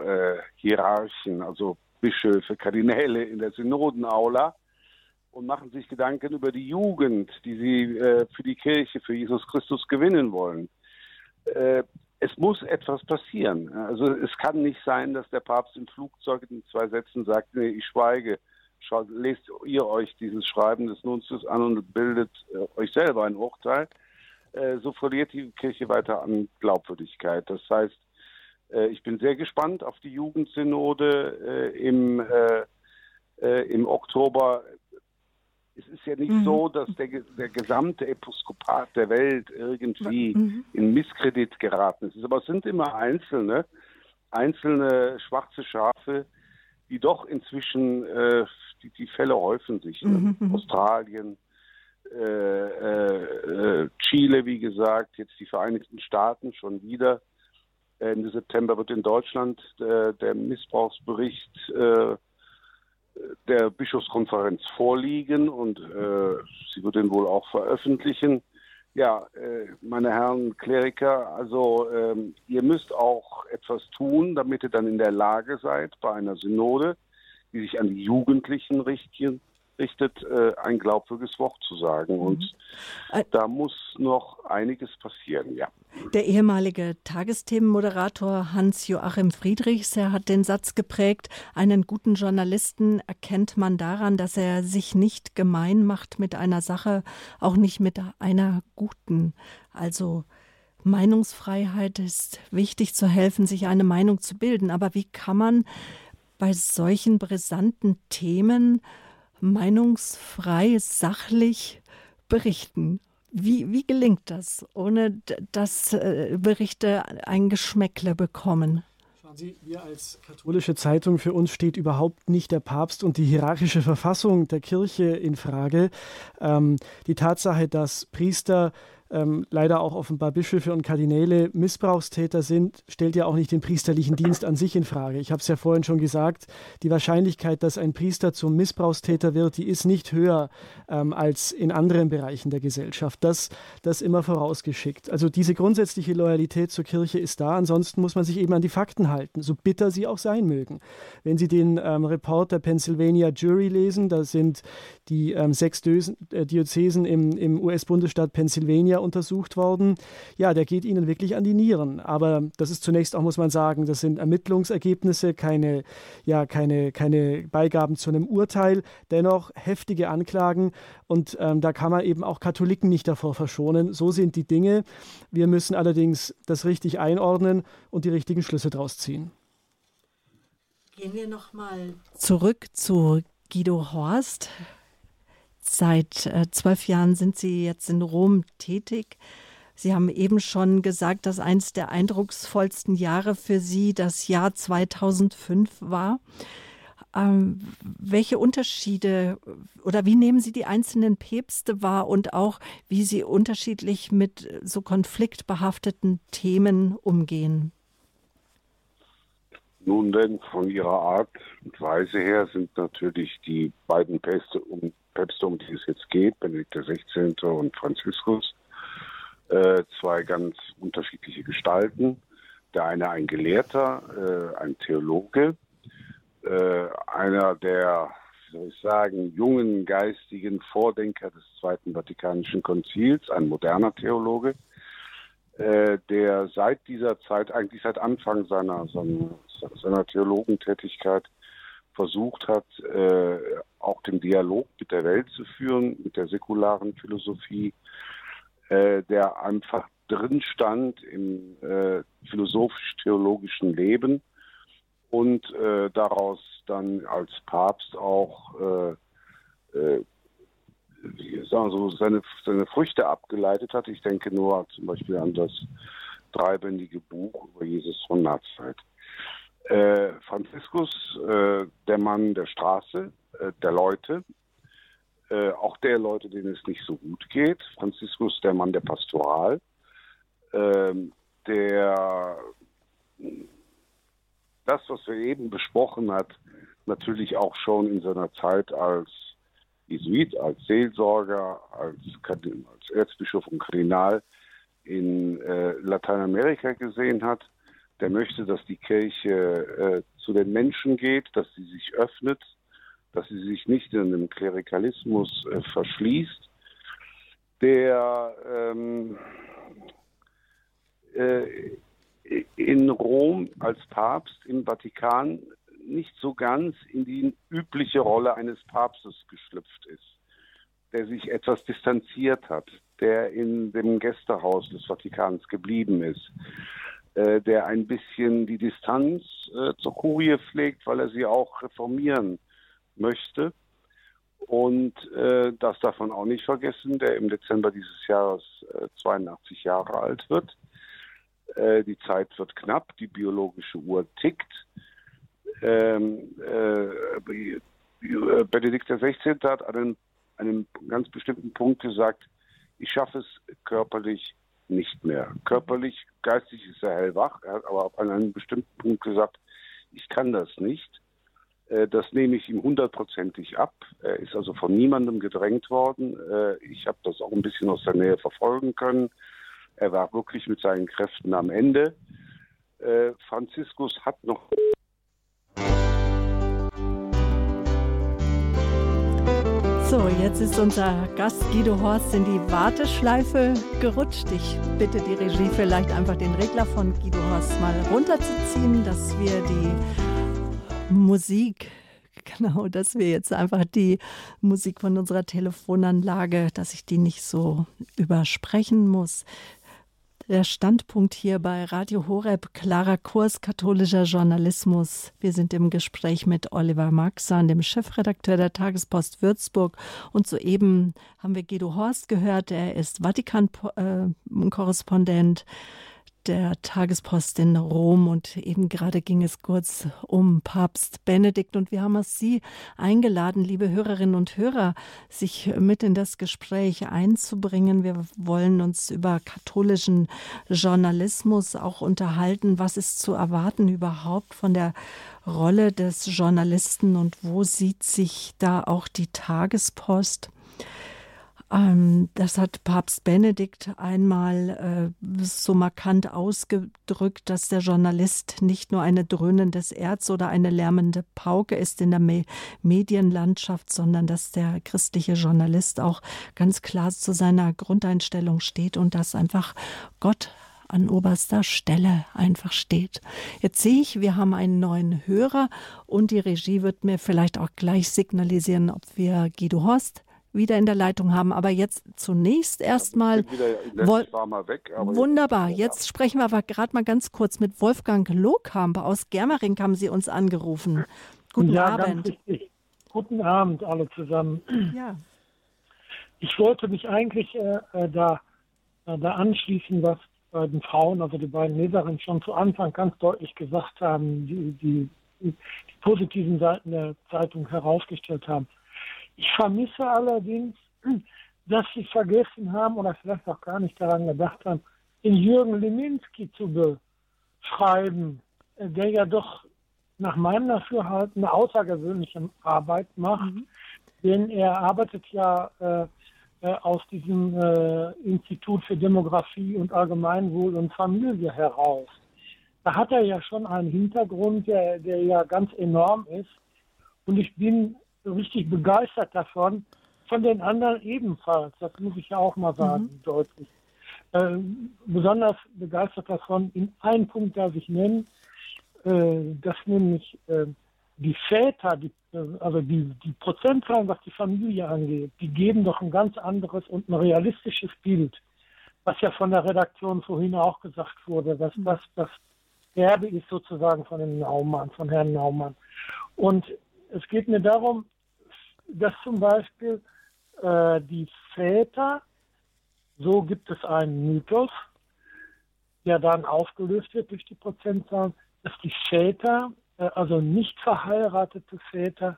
Hierarchen, also Bischöfe, Kardinäle in der Synodenaula und machen sich Gedanken über die Jugend, die sie äh, für die Kirche, für Jesus Christus gewinnen wollen. Äh, es muss etwas passieren. Also es kann nicht sein, dass der Papst im Flugzeug in zwei Sätzen sagt, nee, ich schweige. Schaut, lest ihr euch dieses Schreiben des Nunzius an und bildet äh, euch selber ein Urteil. Äh, so verliert die Kirche weiter an Glaubwürdigkeit. Das heißt, äh, ich bin sehr gespannt auf die Jugendsynode äh, im, im Oktober. Es ist ja nicht mhm. so, dass der, der gesamte Episkopat der Welt irgendwie mhm. in Misskredit geraten ist. Aber es sind immer einzelne, einzelne schwarze Schafe, die doch inzwischen, äh, die, die, Fälle häufen sich. Ne? Mhm. mhm. Australien, äh, äh, Chile, wie gesagt, jetzt die Vereinigten Staaten schon wieder. Ende September wird in Deutschland äh, der Missbrauchsbericht äh, der Bischofskonferenz vorliegen und äh, sie wird ihn wohl auch veröffentlichen. Ja, äh, meine Herren Kleriker, also ähm, ihr müsst auch etwas tun, damit ihr dann in der Lage seid, bei einer Synode, die sich an die Jugendlichen richten, richtet, äh, ein glaubwürdiges Wort zu sagen. Und mhm. da muss noch einiges passieren, ja. Der ehemalige Tagesthemenmoderator Hans-Joachim Friedrichs, er hat den Satz geprägt, einen guten Journalisten erkennt man daran, dass er sich nicht gemein macht mit einer Sache, auch nicht mit einer guten. Also Meinungsfreiheit ist wichtig zu helfen, sich eine Meinung zu bilden. Aber wie kann man bei solchen brisanten Themen meinungsfrei, sachlich berichten. Wie, wie gelingt das, ohne dass äh, Berichte ein Geschmäckle bekommen? Schauen Sie, wir als katholische Zeitung, für uns steht überhaupt nicht der Papst und die hierarchische Verfassung der Kirche in Frage. Ähm, die Tatsache, dass Priester ähm, leider auch offenbar Bischöfe und Kardinäle Missbrauchstäter sind, stellt ja auch nicht den priesterlichen Dienst an sich in Frage. Ich habe es ja vorhin schon gesagt, die Wahrscheinlichkeit, dass ein Priester zum Missbrauchstäter wird, die ist nicht höher ähm, als in anderen Bereichen der Gesellschaft. Das, das immer vorausgeschickt. Also diese grundsätzliche Loyalität zur Kirche ist da. Ansonsten muss man sich eben an die Fakten halten, so bitter sie auch sein mögen. Wenn Sie den ähm, Report der Pennsylvania Jury lesen, da sind die ähm, sechs äh, Diözesen im, im US-Bundesstaat Pennsylvania untersucht worden. Ja, der geht ihnen wirklich an die Nieren. Aber das ist zunächst auch, muss man sagen, das sind Ermittlungsergebnisse, keine, ja, keine, keine Beigaben zu einem Urteil. Dennoch heftige Anklagen. Und ähm, da kann man eben auch Katholiken nicht davor verschonen. So sind die Dinge. Wir müssen allerdings das richtig einordnen und die richtigen Schlüsse daraus ziehen. Gehen wir nochmal zurück zu Guido Horst. Seit äh, zwölf Jahren sind Sie jetzt in Rom tätig. Sie haben eben schon gesagt, dass eines der eindrucksvollsten Jahre für Sie das Jahr 2005 war. Ähm, welche Unterschiede oder wie nehmen Sie die einzelnen Päpste wahr und auch wie Sie unterschiedlich mit so konfliktbehafteten Themen umgehen? Nun denn, von ihrer Art und Weise her sind natürlich die beiden Päpste um Päpste, um die es jetzt geht, Benedikt XVI. und Franziskus, äh, zwei ganz unterschiedliche Gestalten. Der eine ein Gelehrter, äh, ein Theologe, äh, einer der, wie soll ich sagen, jungen geistigen Vordenker des Zweiten Vatikanischen Konzils, ein moderner Theologe, äh, der seit dieser Zeit, eigentlich seit Anfang seiner, seiner, seiner Theologentätigkeit, versucht hat, äh, auch den Dialog mit der Welt zu führen, mit der säkularen Philosophie, äh, der einfach drin stand im äh, philosophisch-theologischen Leben und äh, daraus dann als Papst auch äh, sagen so, seine, seine Früchte abgeleitet hat. Ich denke nur zum Beispiel an das dreibändige Buch über Jesus von Nazareth. Äh, Franziskus, äh, der Mann der Straße, äh, der Leute, äh, auch der Leute, denen es nicht so gut geht. Franziskus, der Mann der Pastoral, ähm, der das, was wir eben besprochen hat, natürlich auch schon in seiner Zeit als Jesuit, als Seelsorger, als, als Erzbischof und Kardinal in äh, Lateinamerika gesehen hat. Der möchte, dass die Kirche äh, zu den Menschen geht, dass sie sich öffnet, dass sie sich nicht in einem Klerikalismus äh, verschließt. Der ähm, äh, in Rom als Papst im Vatikan nicht so ganz in die übliche Rolle eines Papstes geschlüpft ist, der sich etwas distanziert hat, der in dem Gästehaus des Vatikans geblieben ist, äh, der ein bisschen die Distanz äh, zur Kurie pflegt, weil er sie auch reformieren möchte. Und äh, das darf man auch nicht vergessen, der im Dezember dieses Jahres äh, 82 Jahre alt wird. Äh, die Zeit wird knapp, die biologische Uhr tickt ähm, äh, Benedikt XVI. hat an einem, einem ganz bestimmten Punkt gesagt, ich schaffe es körperlich nicht mehr. Körperlich, geistig ist er hellwach, er hat aber an einem bestimmten Punkt gesagt, ich kann das nicht. Äh, das nehme ich ihm hundertprozentig ab. Er ist also von niemandem gedrängt worden. Äh, ich habe das auch ein bisschen aus der Nähe verfolgen können. Er war wirklich mit seinen Kräften am Ende. Äh, Franziskus hat noch So, jetzt ist unser Gast Guido Horst in die Warteschleife gerutscht. Ich bitte die Regie vielleicht einfach den Regler von Guido Horst mal runterzuziehen, dass wir die Musik genau, dass wir jetzt einfach die Musik von unserer Telefonanlage, dass ich die nicht so übersprechen muss. Der Standpunkt hier bei Radio Horeb, klarer Kurs katholischer Journalismus. Wir sind im Gespräch mit Oliver Maxan, dem Chefredakteur der Tagespost Würzburg. Und soeben haben wir Guido Horst gehört. Er ist Vatikan-Korrespondent. Äh, der Tagespost in Rom und eben gerade ging es kurz um Papst Benedikt und wir haben auch Sie eingeladen, liebe Hörerinnen und Hörer, sich mit in das Gespräch einzubringen. Wir wollen uns über katholischen Journalismus auch unterhalten. Was ist zu erwarten überhaupt von der Rolle des Journalisten und wo sieht sich da auch die Tagespost? Ähm, das hat Papst Benedikt einmal äh, so markant ausgedrückt, dass der Journalist nicht nur eine dröhnendes Erz oder eine lärmende Pauke ist in der Me Medienlandschaft, sondern dass der christliche Journalist auch ganz klar zu seiner Grundeinstellung steht und dass einfach Gott an oberster Stelle einfach steht. Jetzt sehe ich, wir haben einen neuen Hörer und die Regie wird mir vielleicht auch gleich signalisieren, ob wir Guido Horst wieder in der Leitung haben. Aber jetzt zunächst erstmal. Wunderbar. Jetzt sprechen wir aber gerade mal ganz kurz mit Wolfgang Lohkamp aus Germering haben Sie uns angerufen. Guten ja, Abend. Guten Abend alle zusammen. Ja. Ich wollte mich eigentlich äh, äh, da, äh, da anschließen, was bei den Frauen, also die beiden Leserinnen, schon zu Anfang ganz deutlich gesagt haben, die, die, die positiven Seiten der Zeitung herausgestellt haben. Ich vermisse allerdings, dass sie vergessen haben oder vielleicht auch gar nicht daran gedacht haben, den Jürgen Leminski zu beschreiben, der ja doch nach meinem Dafürhalten eine außergewöhnliche Arbeit macht, mhm. denn er arbeitet ja äh, äh, aus diesem äh, Institut für Demografie und Allgemeinwohl und Familie heraus. Da hat er ja schon einen Hintergrund, der, der ja ganz enorm ist. Und ich bin richtig begeistert davon. Von den anderen ebenfalls, das muss ich ja auch mal sagen, mhm. deutlich. Äh, besonders begeistert davon, in einem Punkt darf ich nennen, äh, dass nämlich äh, die Väter, die, äh, also die, die Prozentzahlen, was die Familie angeht, die geben doch ein ganz anderes und ein realistisches Bild. was ja von der Redaktion vorhin auch gesagt wurde, dass das das Erbe ist sozusagen von dem Naumann, von Herrn Naumann. Und es geht mir darum, dass zum Beispiel äh, die Väter, so gibt es einen Mythos, der dann aufgelöst wird durch die Prozentzahlen, dass die Väter, äh, also nicht verheiratete Väter,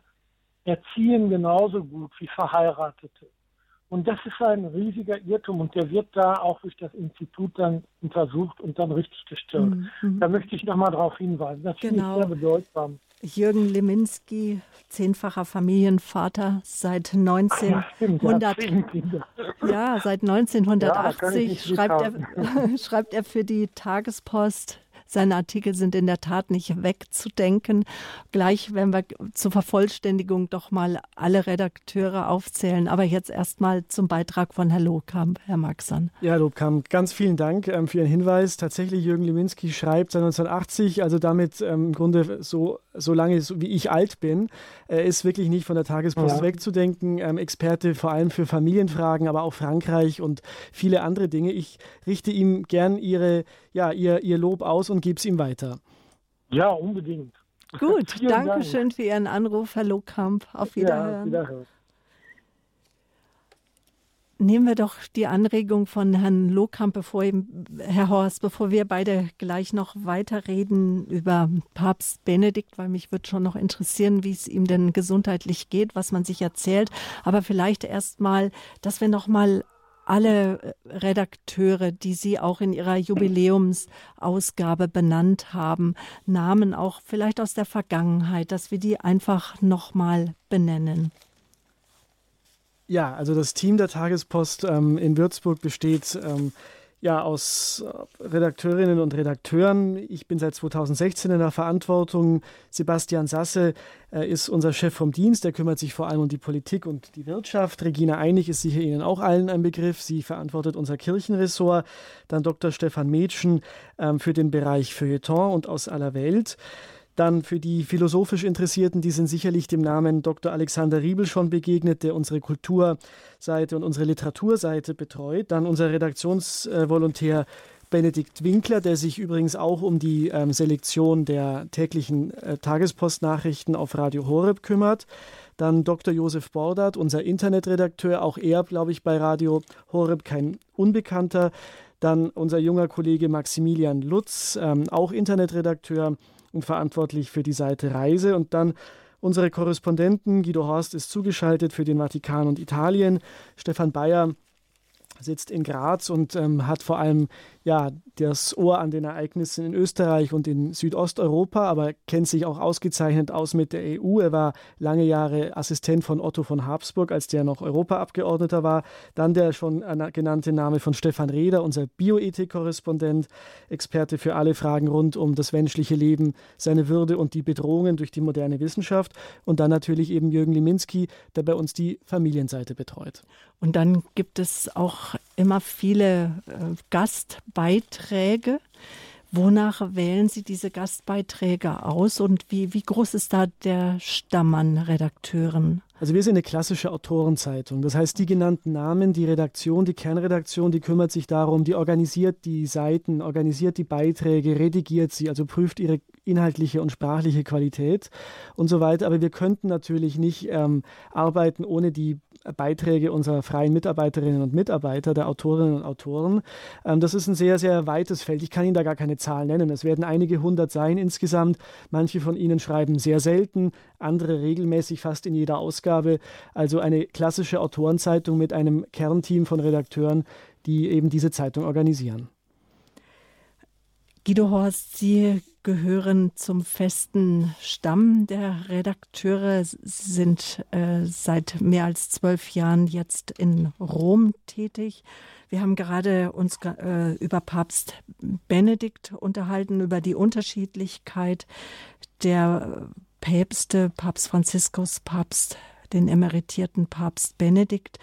erziehen genauso gut wie verheiratete. Und das ist ein riesiger Irrtum und der wird da auch durch das Institut dann untersucht und dann richtig gestellt. Mhm. Da möchte ich nochmal darauf hinweisen. Das genau. finde ich sehr bedeutsam. Jürgen Leminski, zehnfacher Familienvater seit 1900, ja, seit 1980 ja, schreibt, er, schreibt er für die Tagespost seine Artikel sind in der Tat nicht wegzudenken. Gleich werden wir zur Vervollständigung doch mal alle Redakteure aufzählen. Aber jetzt erstmal zum Beitrag von Herrn Lohkamp, Herr Maxan. Ja, Herr Lohkamp, ganz vielen Dank ähm, für Ihren Hinweis. Tatsächlich, Jürgen Leminski schreibt seit 1980, also damit ähm, im Grunde so, so lange so wie ich alt bin. Er ist wirklich nicht von der Tagespost ja. wegzudenken. Ähm, Experte vor allem für Familienfragen, aber auch Frankreich und viele andere Dinge. Ich richte ihm gern Ihre, ja, ihr, ihr Lob aus und gebe es ihm weiter. Ja, unbedingt. Gut, danke Dank. schön für Ihren Anruf, Herr Lohkamp. Auf Wiederhören. Ja, Wiederhören. Nehmen wir doch die Anregung von Herrn Lohkamp, bevor Herr Horst, bevor wir beide gleich noch weiterreden über Papst Benedikt, weil mich würde schon noch interessieren, wie es ihm denn gesundheitlich geht, was man sich erzählt. Aber vielleicht erst mal, dass wir noch mal alle äh, Redakteure, die Sie auch in Ihrer Jubiläumsausgabe benannt haben, Namen auch vielleicht aus der Vergangenheit, dass wir die einfach nochmal benennen. Ja, also das Team der Tagespost ähm, in Würzburg besteht ähm, ja, aus äh, Redakteurinnen und Redakteuren. Ich bin seit 2016 in der Verantwortung. Sebastian Sasse äh, ist unser Chef vom Dienst. Der kümmert sich vor allem um die Politik und die Wirtschaft. Regina Einig ist sicher Ihnen auch allen ein Begriff. Sie verantwortet unser Kirchenressort. Dann Dr. Stefan Mädchen ähm, für den Bereich Feuilleton und aus aller Welt. Dann für die philosophisch Interessierten, die sind sicherlich dem Namen Dr. Alexander Riebel schon begegnet, der unsere Kulturseite und unsere Literaturseite betreut. Dann unser Redaktionsvolontär Benedikt Winkler, der sich übrigens auch um die ähm, Selektion der täglichen äh, Tagespostnachrichten auf Radio Horeb kümmert. Dann Dr. Josef Bordert, unser Internetredakteur, auch er, glaube ich, bei Radio Horeb kein Unbekannter. Dann unser junger Kollege Maximilian Lutz, ähm, auch Internetredakteur und verantwortlich für die Seite Reise. Und dann unsere Korrespondenten. Guido Horst ist zugeschaltet für den Vatikan und Italien. Stefan Bayer sitzt in Graz und ähm, hat vor allem ja, das Ohr an den Ereignissen in Österreich und in Südosteuropa, aber kennt sich auch ausgezeichnet aus mit der EU. Er war lange Jahre Assistent von Otto von Habsburg, als der noch Europaabgeordneter war. Dann der schon genannte Name von Stefan Reder, unser Bioethik-Korrespondent, Experte für alle Fragen rund um das menschliche Leben, seine Würde und die Bedrohungen durch die moderne Wissenschaft. Und dann natürlich eben Jürgen Liminski, der bei uns die Familienseite betreut. Und dann gibt es auch immer viele äh, Gastbeiträge. Wonach wählen Sie diese Gastbeiträge aus und wie, wie groß ist da der Stamm an Redakteuren? Also wir sind eine klassische Autorenzeitung. Das heißt, die genannten Namen, die Redaktion, die Kernredaktion, die kümmert sich darum, die organisiert die Seiten, organisiert die Beiträge, redigiert sie, also prüft ihre inhaltliche und sprachliche Qualität und so weiter. Aber wir könnten natürlich nicht ähm, arbeiten ohne die Beiträge unserer freien Mitarbeiterinnen und Mitarbeiter, der Autorinnen und Autoren. Ähm, das ist ein sehr, sehr weites Feld. Ich kann Ihnen da gar keine Zahl nennen. Es werden einige hundert sein insgesamt. Manche von Ihnen schreiben sehr selten, andere regelmäßig fast in jeder Ausgabe. Also eine klassische Autorenzeitung mit einem Kernteam von Redakteuren, die eben diese Zeitung organisieren. Guido Horst, Sie gehören zum festen Stamm der Redakteure, sind äh, seit mehr als zwölf Jahren jetzt in Rom tätig. Wir haben gerade uns äh, über Papst Benedikt unterhalten, über die Unterschiedlichkeit der Päpste, Papst Franziskus, Papst, den emeritierten Papst Benedikt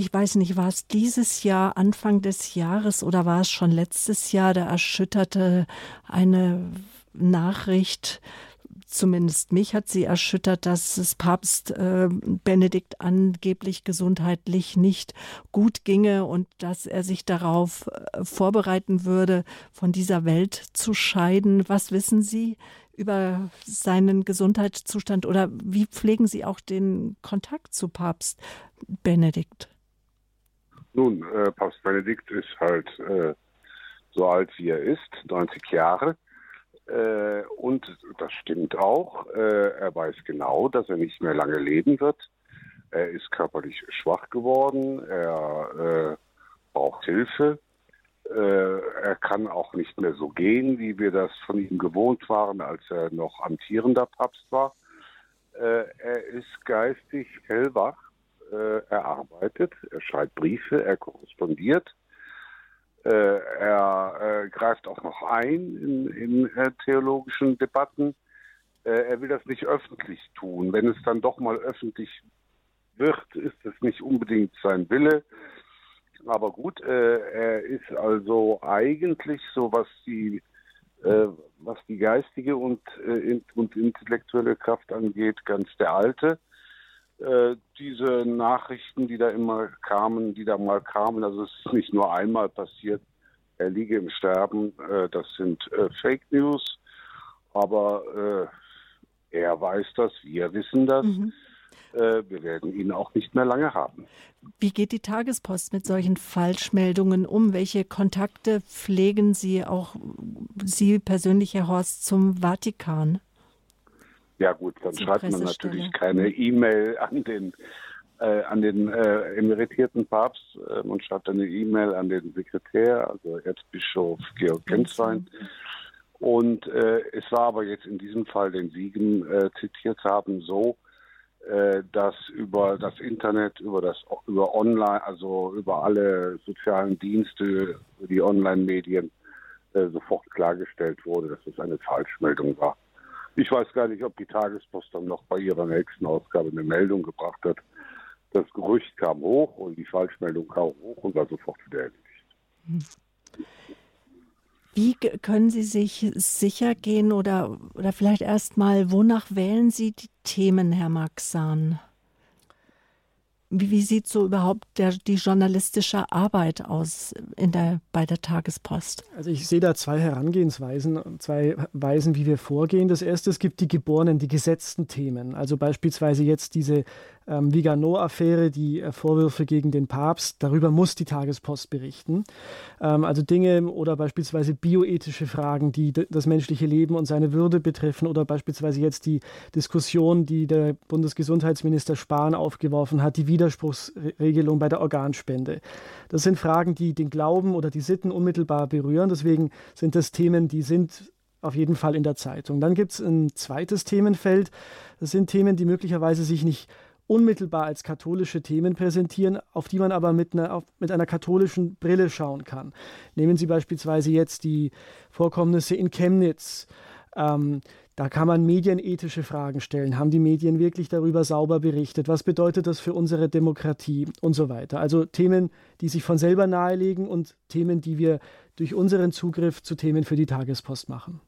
ich weiß nicht, war es dieses Jahr, Anfang des Jahres oder war es schon letztes Jahr, da erschütterte eine Nachricht zumindest mich hat sie erschüttert, dass es Papst äh, Benedikt angeblich gesundheitlich nicht gut ginge und dass er sich darauf äh, vorbereiten würde, von dieser Welt zu scheiden. Was wissen Sie über seinen Gesundheitszustand oder wie pflegen Sie auch den Kontakt zu Papst Benedikt? Nun, äh, Papst Benedikt ist halt äh, so alt wie er ist, 90 Jahre. Äh, und das stimmt auch. Äh, er weiß genau, dass er nicht mehr lange leben wird. Er ist körperlich schwach geworden. Er äh, braucht Hilfe. Äh, er kann auch nicht mehr so gehen, wie wir das von ihm gewohnt waren, als er noch amtierender Papst war. Er ist geistig hellwach. Äh, er arbeitet, er schreibt Briefe, er korrespondiert. Äh, er äh, greift auch noch ein in, in äh, theologischen Debatten. er will das nicht öffentlich tun. Wenn es dann doch mal öffentlich wird, ist es nicht unbedingt sein Wille. Aber gut, er ist also eigentlich so, was die was die geistige und, und intellektuelle Kraft angeht, ganz der Alte. Äh, diese Nachrichten, die da immer kamen, die da mal kamen, also es ist nicht nur einmal passiert, er liege im Sterben, äh, das sind äh, Fake News, aber äh, er weiß das, wir wissen das. Mhm. Äh, wir werden ihn auch nicht mehr lange haben. Wie geht die Tagespost mit solchen Falschmeldungen um? Welche Kontakte pflegen Sie auch, Sie persönlich, Herr Horst, zum Vatikan? Ja gut, dann schreibt man natürlich keine E-Mail an den äh, an den äh, emeritierten Papst. Äh, man schreibt eine E-Mail an den Sekretär, also Erzbischof Georg Genswein. Und äh, es war aber jetzt in diesem Fall, den Siegen äh, zitiert haben, so, äh, dass über das Internet, über das über Online, also über alle sozialen Dienste, die Online-Medien äh, sofort klargestellt wurde, dass es eine Falschmeldung war. Ich weiß gar nicht, ob die Tagespost dann noch bei ihrer nächsten Ausgabe eine Meldung gebracht hat. Das Gerücht kam hoch und die Falschmeldung kam hoch und war sofort wieder erledigt. Wie können Sie sich sicher gehen oder, oder vielleicht erst mal, wonach wählen Sie die Themen, Herr Maxan? Wie, wie sieht so überhaupt der, die journalistische Arbeit aus in der, bei der Tagespost? Also ich sehe da zwei Herangehensweisen, zwei Weisen, wie wir vorgehen. Das erste, es gibt die geborenen, die gesetzten Themen. Also beispielsweise jetzt diese ähm, Vigano-Affäre, die äh, Vorwürfe gegen den Papst, darüber muss die Tagespost berichten. Ähm, also Dinge oder beispielsweise bioethische Fragen, die das menschliche Leben und seine Würde betreffen oder beispielsweise jetzt die Diskussion, die der Bundesgesundheitsminister Spahn aufgeworfen hat, die Widerspruchsregelung bei der Organspende. Das sind Fragen, die den Glauben oder die Sitten unmittelbar berühren. Deswegen sind das Themen, die sind auf jeden Fall in der Zeitung. Dann gibt es ein zweites Themenfeld. Das sind Themen, die möglicherweise sich nicht unmittelbar als katholische Themen präsentieren, auf die man aber mit einer, auf, mit einer katholischen Brille schauen kann. Nehmen Sie beispielsweise jetzt die Vorkommnisse in Chemnitz. Ähm, da kann man medienethische Fragen stellen. Haben die Medien wirklich darüber sauber berichtet? Was bedeutet das für unsere Demokratie und so weiter? Also Themen, die sich von selber nahelegen und Themen, die wir durch unseren Zugriff zu Themen für die Tagespost machen.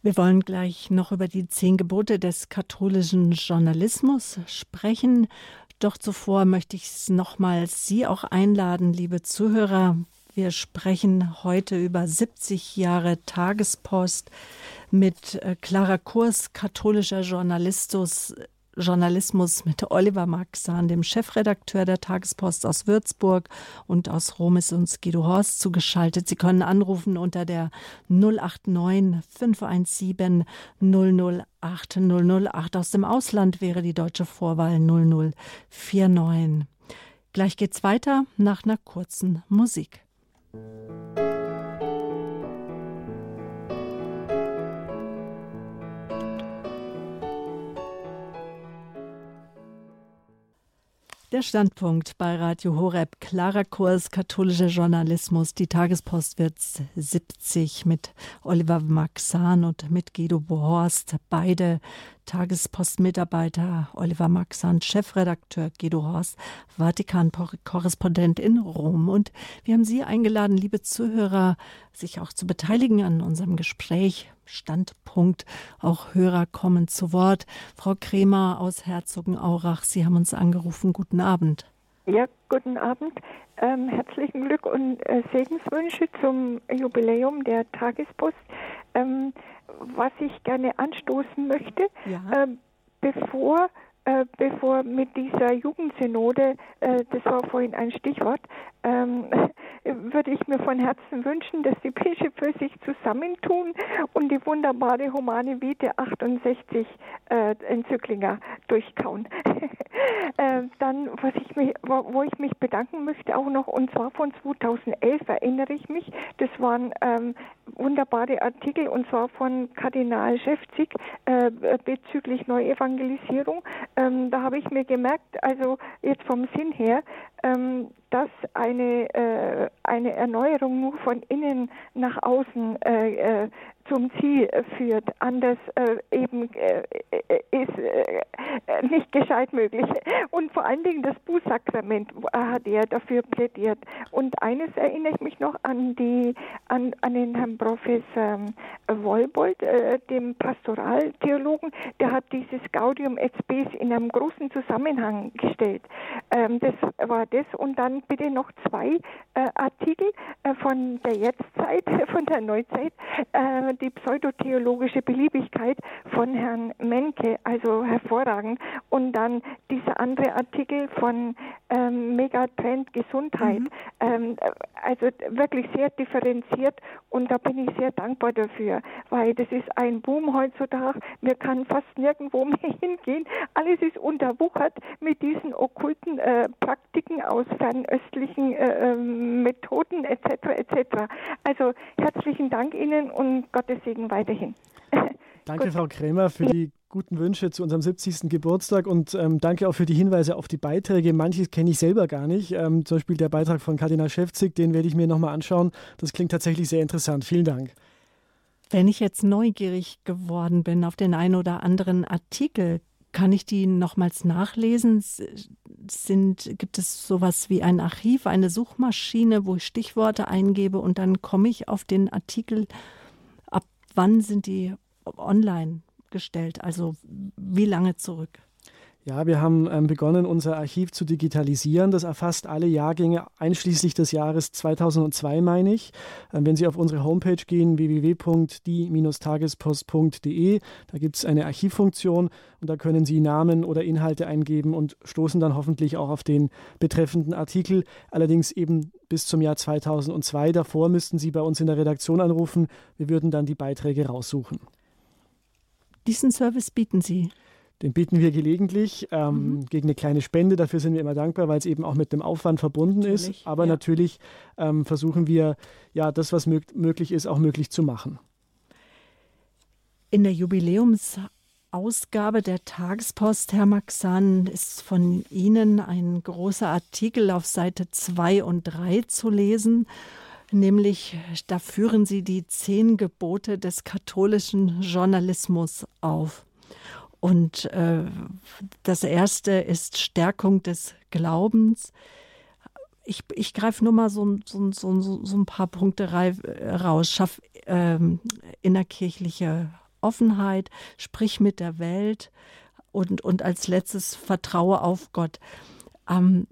Wir wollen gleich noch über die zehn Gebote des katholischen Journalismus sprechen. Doch zuvor möchte ich nochmals Sie auch einladen, liebe Zuhörer. Wir sprechen heute über 70 Jahre Tagespost mit äh, Clara Kurs, katholischer Journalistus, Journalismus mit Oliver Maxan, dem Chefredakteur der Tagespost aus Würzburg und aus Rom ist uns Guido Horst zugeschaltet. Sie können anrufen unter der 089 517 008 008. Aus dem Ausland wäre die deutsche Vorwahl 0049. Gleich geht's weiter nach einer kurzen Musik. Der Standpunkt bei Radio Horeb, klarer Kurs, katholischer Journalismus. Die Tagespost wird 70 mit Oliver Maxan und mit Guido Bohorst. Beide Tagespost-Mitarbeiter Oliver Maxant, Chefredakteur Guido Horst, Vatikan-Korrespondent in Rom. Und wir haben Sie eingeladen, liebe Zuhörer, sich auch zu beteiligen an unserem Gespräch. Standpunkt. Auch Hörer kommen zu Wort. Frau Kremer aus Herzogenaurach, Sie haben uns angerufen. Guten Abend. Ja, guten Abend. Ähm, herzlichen Glück und äh, Segenswünsche zum Jubiläum der Tagespost. Ähm, was ich gerne anstoßen möchte, ja. äh, bevor äh, bevor mit dieser Jugendsynode, äh, das war vorhin ein Stichwort, ähm, würde ich mir von Herzen wünschen, dass die Bischöfe sich zusammentun und die wunderbare Humane Vite 68 äh, Enzyklinger durchkauen. äh, dann, was ich mich, wo, wo, ich mich bedanken möchte auch noch, und zwar von 2011 erinnere ich mich, das waren ähm, wunderbare Artikel und zwar von Kardinal Schäfzig äh, bezüglich Neuevangelisierung. Ähm, da habe ich mir gemerkt, also jetzt vom Sinn her, ähm, dass eine, äh, eine Erneuerung nur von innen nach außen äh, äh, zum Ziel führt. Anders äh, eben äh, äh, ist nicht gescheit möglich. Und vor allen Dingen das Bußsakrament hat er dafür plädiert. Und eines erinnere ich mich noch an die an, an den Herrn Professor ähm, Wolbold, dem Pastoraltheologen, der hat dieses Gaudium et Spes in einem großen Zusammenhang gestellt. Ähm, das war das und dann bitte noch zwei äh, Artikel äh, von der Jetztzeit, von der Neuzeit, äh, die pseudotheologische Beliebigkeit von Herrn Menke, also hervorragend. Und dann dieser andere Artikel von ähm, Megatrend Gesundheit, mhm. ähm, also wirklich sehr differenziert und da bin ich sehr dankbar dafür, weil das ist ein Boom heutzutage. Wir kann fast nirgendwo mehr hingehen. Alles ist unterwuchert mit diesen okkulten äh, Praktiken aus fernöstlichen äh, ähm, Methoden etc. etc. Also herzlichen Dank Ihnen und Gottes Segen weiterhin. Danke, Frau Krämer, für die guten Wünsche zu unserem 70. Geburtstag und ähm, danke auch für die Hinweise auf die Beiträge. Manches kenne ich selber gar nicht. Ähm, zum Beispiel der Beitrag von Kardinal Schäfzig, den werde ich mir nochmal anschauen. Das klingt tatsächlich sehr interessant. Vielen Dank. Wenn ich jetzt neugierig geworden bin auf den einen oder anderen Artikel, kann ich die nochmals nachlesen? Sind, gibt es sowas wie ein Archiv, eine Suchmaschine, wo ich Stichworte eingebe und dann komme ich auf den Artikel? Ab wann sind die online gestellt? Also wie lange zurück? Ja, wir haben ähm, begonnen, unser Archiv zu digitalisieren. Das erfasst alle Jahrgänge einschließlich des Jahres 2002, meine ich. Ähm, wenn Sie auf unsere Homepage gehen, www.die-tagespost.de, da gibt es eine Archivfunktion und da können Sie Namen oder Inhalte eingeben und stoßen dann hoffentlich auch auf den betreffenden Artikel. Allerdings eben bis zum Jahr 2002. Davor müssten Sie bei uns in der Redaktion anrufen. Wir würden dann die Beiträge raussuchen. Diesen Service bieten Sie? Den bieten wir gelegentlich ähm, mhm. gegen eine kleine Spende. Dafür sind wir immer dankbar, weil es eben auch mit dem Aufwand verbunden natürlich, ist. Aber ja. natürlich ähm, versuchen wir, ja, das, was mög möglich ist, auch möglich zu machen. In der Jubiläumsausgabe der Tagespost, Herr Maxan, ist von Ihnen ein großer Artikel auf Seite 2 und 3 zu lesen. Nämlich, da führen Sie die zehn Gebote des katholischen Journalismus auf. Und äh, das erste ist Stärkung des Glaubens. Ich, ich greife nur mal so, so, so, so ein paar Punkte raus. Schaff ähm, innerkirchliche Offenheit, sprich mit der Welt und, und als letztes vertraue auf Gott. Ähm,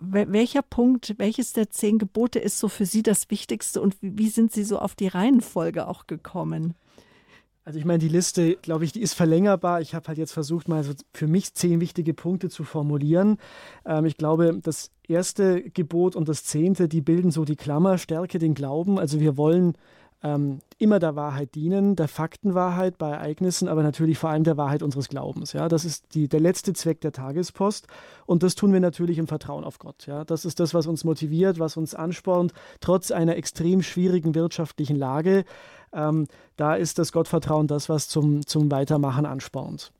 welcher Punkt, welches der zehn Gebote ist so für Sie das Wichtigste und wie, wie sind Sie so auf die Reihenfolge auch gekommen? Also ich meine, die Liste, glaube ich, die ist verlängerbar. Ich habe halt jetzt versucht, mal so für mich zehn wichtige Punkte zu formulieren. Ähm, ich glaube, das erste Gebot und das zehnte, die bilden so die Klammer, stärke den Glauben. Also wir wollen ähm, immer der Wahrheit dienen, der Faktenwahrheit bei Ereignissen, aber natürlich vor allem der Wahrheit unseres Glaubens. Ja, das ist die, der letzte Zweck der Tagespost und das tun wir natürlich im Vertrauen auf Gott. Ja, das ist das, was uns motiviert, was uns anspornt, trotz einer extrem schwierigen wirtschaftlichen Lage. Ähm, da ist das Gottvertrauen das, was zum, zum Weitermachen anspornt.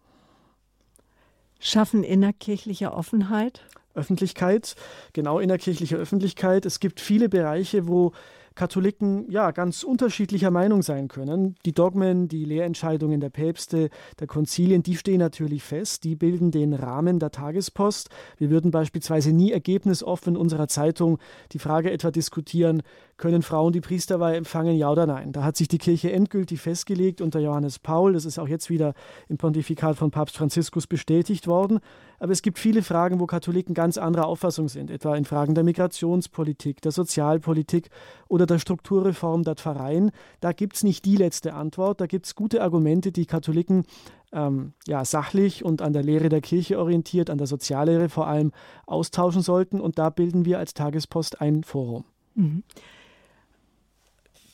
Schaffen innerkirchliche Offenheit? Öffentlichkeit, genau innerkirchliche Öffentlichkeit. Es gibt viele Bereiche, wo Katholiken ja ganz unterschiedlicher Meinung sein können. Die Dogmen, die Lehrentscheidungen der Päpste, der Konzilien, die stehen natürlich fest, die bilden den Rahmen der Tagespost. Wir würden beispielsweise nie ergebnisoffen in unserer Zeitung die Frage etwa diskutieren, können Frauen die Priesterweihe empfangen, ja oder nein. Da hat sich die Kirche endgültig festgelegt unter Johannes Paul. Das ist auch jetzt wieder im Pontifikat von Papst Franziskus bestätigt worden. Aber es gibt viele Fragen, wo Katholiken ganz anderer Auffassung sind, etwa in Fragen der Migrationspolitik, der Sozialpolitik oder der Strukturreform der Pfarreien. Da gibt es nicht die letzte Antwort. Da gibt es gute Argumente, die Katholiken ähm, ja, sachlich und an der Lehre der Kirche orientiert, an der Soziallehre vor allem austauschen sollten. Und da bilden wir als Tagespost ein Forum. Mhm.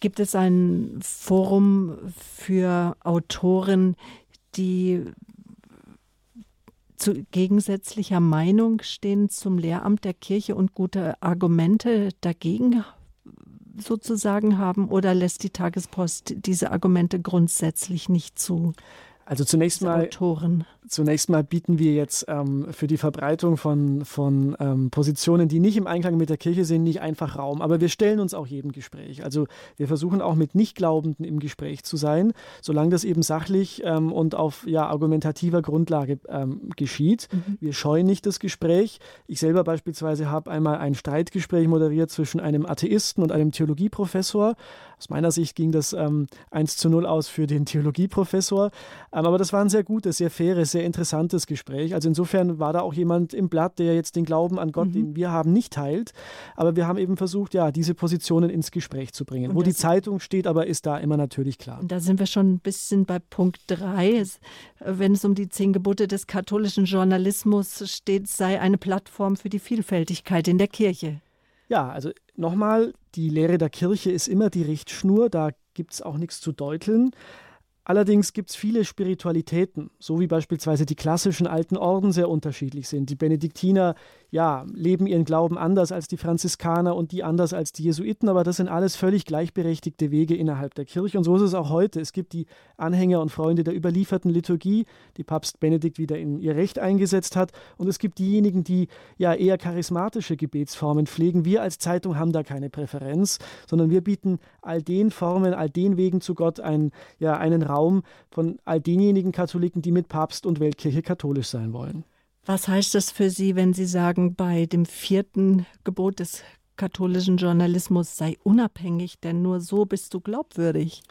Gibt es ein Forum für Autoren, die zu gegensätzlicher Meinung stehen zum Lehramt der Kirche und gute Argumente dagegen sozusagen haben? Oder lässt die Tagespost diese Argumente grundsätzlich nicht zu? Also zunächst mal, Autoren. Zunächst mal bieten wir jetzt ähm, für die Verbreitung von, von ähm, Positionen, die nicht im Einklang mit der Kirche sind, nicht einfach Raum. Aber wir stellen uns auch jedem Gespräch. Also wir versuchen auch mit Nichtglaubenden im Gespräch zu sein, solange das eben sachlich ähm, und auf ja, argumentativer Grundlage ähm, geschieht. Mhm. Wir scheuen nicht das Gespräch. Ich selber beispielsweise habe einmal ein Streitgespräch moderiert zwischen einem Atheisten und einem Theologieprofessor. Aus meiner Sicht ging das ähm, 1 zu 0 aus für den Theologieprofessor. Ähm, aber das war ein sehr gutes, sehr faires, sehr interessantes Gespräch. Also insofern war da auch jemand im Blatt, der jetzt den Glauben an Gott, mhm. den wir haben, nicht teilt. Aber wir haben eben versucht, ja, diese Positionen ins Gespräch zu bringen. Und Wo die Zeitung steht, aber ist da immer natürlich klar. Und da sind wir schon ein bisschen bei Punkt 3. Wenn es um die zehn Gebote des katholischen Journalismus steht, sei eine Plattform für die Vielfältigkeit in der Kirche. Ja, also nochmal, die Lehre der Kirche ist immer die Richtschnur, da gibt es auch nichts zu deuteln. Allerdings gibt es viele Spiritualitäten, so wie beispielsweise die klassischen alten Orden sehr unterschiedlich sind. Die Benediktiner ja, leben ihren Glauben anders als die Franziskaner und die anders als die Jesuiten, aber das sind alles völlig gleichberechtigte Wege innerhalb der Kirche. Und so ist es auch heute. Es gibt die Anhänger und Freunde der überlieferten Liturgie, die Papst Benedikt wieder in ihr Recht eingesetzt hat. Und es gibt diejenigen, die ja eher charismatische Gebetsformen pflegen. Wir als Zeitung haben da keine Präferenz, sondern wir bieten all den Formen, all den Wegen zu Gott ein, ja, einen Raum von all denjenigen Katholiken, die mit Papst und Weltkirche katholisch sein wollen. Was heißt das für Sie, wenn Sie sagen, bei dem vierten Gebot des katholischen Journalismus sei unabhängig, denn nur so bist du glaubwürdig?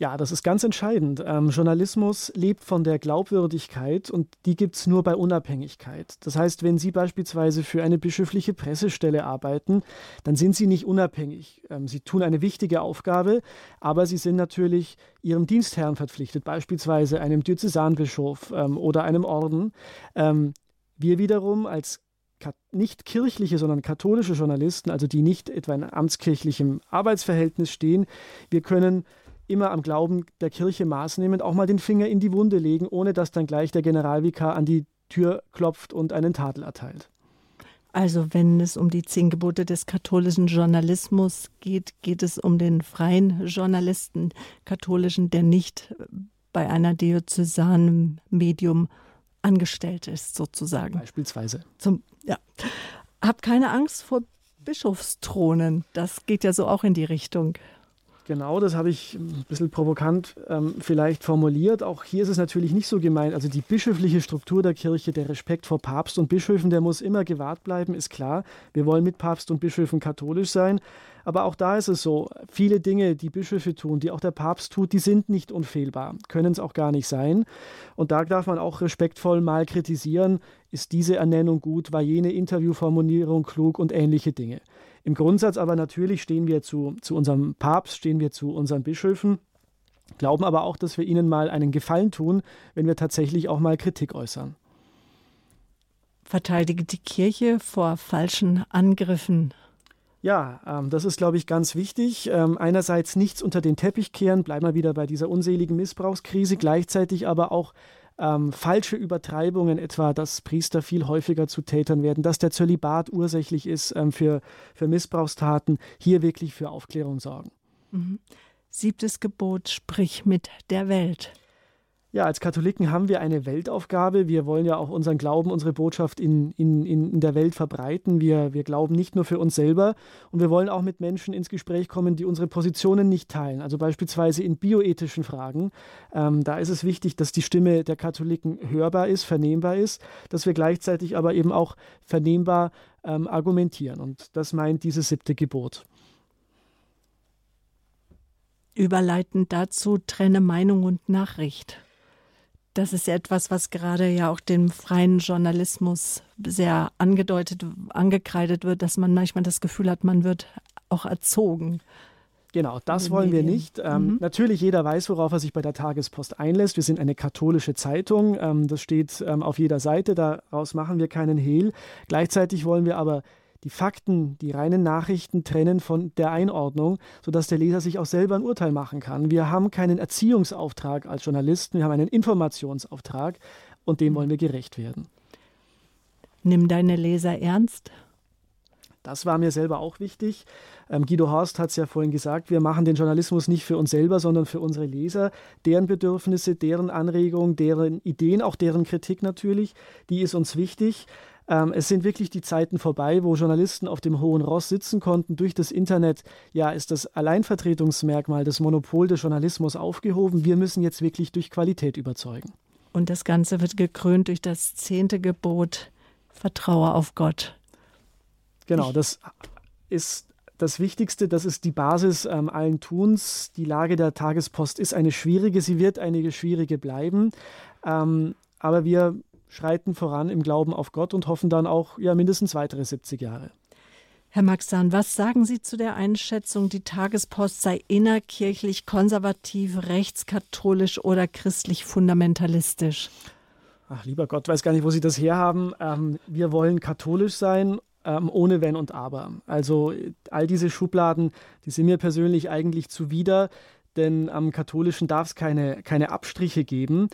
Ja, das ist ganz entscheidend. Ähm, Journalismus lebt von der Glaubwürdigkeit und die gibt es nur bei Unabhängigkeit. Das heißt, wenn Sie beispielsweise für eine bischöfliche Pressestelle arbeiten, dann sind Sie nicht unabhängig. Ähm, Sie tun eine wichtige Aufgabe, aber Sie sind natürlich Ihrem Dienstherrn verpflichtet, beispielsweise einem Diözesanbischof ähm, oder einem Orden. Ähm, wir wiederum als nicht kirchliche, sondern katholische Journalisten, also die nicht etwa in amtskirchlichem Arbeitsverhältnis stehen, wir können immer am Glauben der Kirche maßnehmend auch mal den Finger in die Wunde legen, ohne dass dann gleich der Generalvikar an die Tür klopft und einen Tadel erteilt. Also wenn es um die zehn Gebote des katholischen Journalismus geht, geht es um den freien Journalisten, katholischen, der nicht bei einer diözesanen Medium angestellt ist, sozusagen. Beispielsweise. Zum, ja. Hab keine Angst vor Bischofsthronen. Das geht ja so auch in die Richtung. Genau, das habe ich ein bisschen provokant ähm, vielleicht formuliert. Auch hier ist es natürlich nicht so gemeint. Also die bischöfliche Struktur der Kirche, der Respekt vor Papst und Bischöfen, der muss immer gewahrt bleiben, ist klar. Wir wollen mit Papst und Bischöfen katholisch sein. Aber auch da ist es so, viele Dinge, die Bischöfe tun, die auch der Papst tut, die sind nicht unfehlbar, können es auch gar nicht sein. Und da darf man auch respektvoll mal kritisieren, ist diese Ernennung gut, war jene Interviewformulierung klug und ähnliche Dinge. Im Grundsatz aber natürlich stehen wir zu, zu unserem Papst, stehen wir zu unseren Bischöfen, glauben aber auch, dass wir ihnen mal einen Gefallen tun, wenn wir tatsächlich auch mal Kritik äußern. Verteidige die Kirche vor falschen Angriffen. Ja, ähm, das ist, glaube ich, ganz wichtig. Ähm, einerseits nichts unter den Teppich kehren, bleiben wir wieder bei dieser unseligen Missbrauchskrise, gleichzeitig aber auch ähm, falsche Übertreibungen, etwa, dass Priester viel häufiger zu Tätern werden, dass der Zölibat ursächlich ist ähm, für, für Missbrauchstaten, hier wirklich für Aufklärung sorgen. Mhm. Siebtes Gebot, sprich mit der Welt. Ja, als Katholiken haben wir eine Weltaufgabe. Wir wollen ja auch unseren Glauben, unsere Botschaft in, in, in der Welt verbreiten. Wir, wir glauben nicht nur für uns selber und wir wollen auch mit Menschen ins Gespräch kommen, die unsere Positionen nicht teilen. Also beispielsweise in bioethischen Fragen. Ähm, da ist es wichtig, dass die Stimme der Katholiken hörbar ist, vernehmbar ist, dass wir gleichzeitig aber eben auch vernehmbar ähm, argumentieren. Und das meint dieses siebte Gebot. Überleitend dazu trenne Meinung und Nachricht. Das ist etwas, was gerade ja auch dem freien Journalismus sehr angedeutet, angekreidet wird, dass man manchmal das Gefühl hat, man wird auch erzogen. Genau, das wollen wir nicht. Ähm, mhm. Natürlich, jeder weiß, worauf er sich bei der Tagespost einlässt. Wir sind eine katholische Zeitung. Ähm, das steht ähm, auf jeder Seite. Daraus machen wir keinen Hehl. Gleichzeitig wollen wir aber die Fakten, die reinen Nachrichten trennen von der Einordnung, sodass der Leser sich auch selber ein Urteil machen kann. Wir haben keinen Erziehungsauftrag als Journalisten, wir haben einen Informationsauftrag und dem wollen wir gerecht werden. Nimm deine Leser ernst. Das war mir selber auch wichtig. Ähm, Guido Horst hat es ja vorhin gesagt, wir machen den Journalismus nicht für uns selber, sondern für unsere Leser. Deren Bedürfnisse, deren Anregungen, deren Ideen, auch deren Kritik natürlich, die ist uns wichtig. Ähm, es sind wirklich die Zeiten vorbei, wo Journalisten auf dem hohen Ross sitzen konnten. Durch das Internet, ja, ist das Alleinvertretungsmerkmal, das Monopol des Journalismus aufgehoben. Wir müssen jetzt wirklich durch Qualität überzeugen. Und das Ganze wird gekrönt durch das zehnte Gebot, Vertraue auf Gott. Genau, das ist das Wichtigste, das ist die Basis ähm, allen Tuns. Die Lage der Tagespost ist eine schwierige, sie wird eine schwierige bleiben. Ähm, aber wir schreiten voran im Glauben auf Gott und hoffen dann auch ja, mindestens weitere 70 Jahre. Herr Maxan, was sagen Sie zu der Einschätzung, die Tagespost sei innerkirchlich, konservativ, rechtskatholisch oder christlich fundamentalistisch? Ach, lieber Gott, weiß gar nicht, wo Sie das herhaben. Ähm, wir wollen katholisch sein, ähm, ohne Wenn und Aber. Also all diese Schubladen, die sind mir persönlich eigentlich zuwider, denn am Katholischen darf es keine, keine Abstriche geben.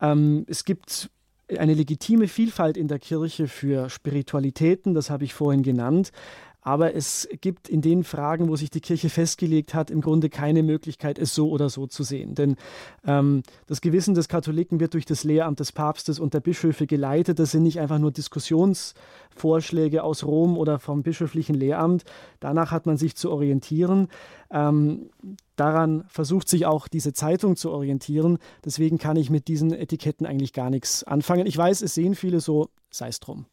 Ähm, es gibt eine legitime Vielfalt in der Kirche für Spiritualitäten, das habe ich vorhin genannt. Aber es gibt in den Fragen, wo sich die Kirche festgelegt hat, im Grunde keine Möglichkeit, es so oder so zu sehen. Denn ähm, das Gewissen des Katholiken wird durch das Lehramt des Papstes und der Bischöfe geleitet. Das sind nicht einfach nur Diskussionsvorschläge aus Rom oder vom bischöflichen Lehramt. Danach hat man sich zu orientieren. Ähm, daran versucht sich auch diese Zeitung zu orientieren. Deswegen kann ich mit diesen Etiketten eigentlich gar nichts anfangen. Ich weiß, es sehen viele so, sei es drum.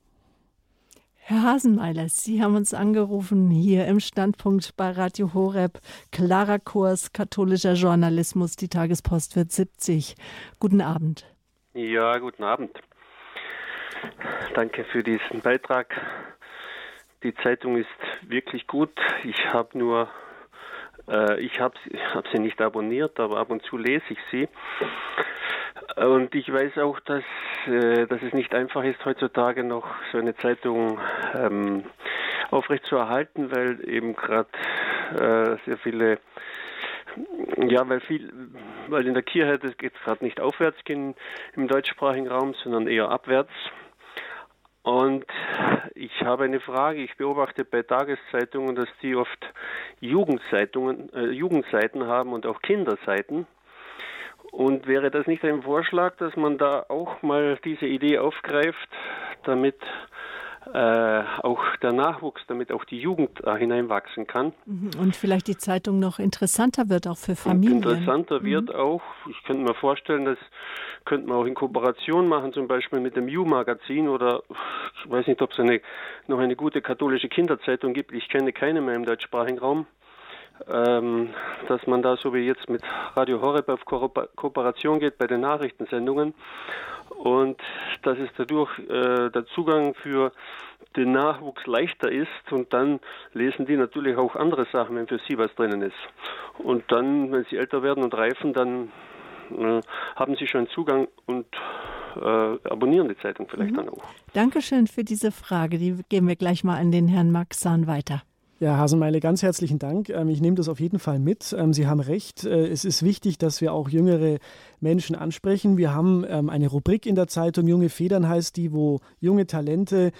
Herr Hasenmeiler, Sie haben uns angerufen hier im Standpunkt bei Radio Horeb. Klarer Kurs, katholischer Journalismus. Die Tagespost wird 70. Guten Abend. Ja, guten Abend. Danke für diesen Beitrag. Die Zeitung ist wirklich gut. Ich habe nur, ich habe hab sie nicht abonniert, aber ab und zu lese ich sie. Und ich weiß auch, dass, äh, dass es nicht einfach ist, heutzutage noch so eine Zeitung ähm, aufrechtzuerhalten, weil eben gerade äh, sehr viele ja, weil viel, weil in der Kirche geht gerade nicht aufwärts gehen im deutschsprachigen Raum, sondern eher abwärts. Und ich habe eine Frage. Ich beobachte bei Tageszeitungen, dass die oft Jugendzeitungen, äh, Jugendseiten haben und auch Kinderseiten. Und wäre das nicht ein Vorschlag, dass man da auch mal diese Idee aufgreift, damit äh, auch der Nachwuchs, damit auch die Jugend da hineinwachsen kann. Mhm. Und vielleicht die Zeitung noch interessanter wird, auch für Familien. Und interessanter mhm. wird auch, ich könnte mir vorstellen, das könnte man auch in Kooperation machen, zum Beispiel mit dem U-Magazin oder ich weiß nicht, ob es eine, noch eine gute katholische Kinderzeitung gibt. Ich kenne keine mehr im deutschsprachigen Raum ähm, dass man da so wie jetzt mit Radio Horeb auf Ko Kooperation geht bei den Nachrichtensendungen und dass es dadurch äh, der Zugang für den Nachwuchs leichter ist und dann lesen die natürlich auch andere Sachen, wenn für sie was drinnen ist. Und dann, wenn sie älter werden und reifen, dann äh, haben sie schon Zugang und äh, abonnieren die Zeitung vielleicht mhm. dann auch. Dankeschön für diese Frage. Die geben wir gleich mal an den Herrn Max Sahn weiter. Ja, Hasenmeile, ganz herzlichen Dank. Ähm, ich nehme das auf jeden Fall mit. Ähm, Sie haben recht. Äh, es ist wichtig, dass wir auch jüngere Menschen ansprechen. Wir haben ähm, eine Rubrik in der Zeitung, Junge Federn heißt die, wo junge Talente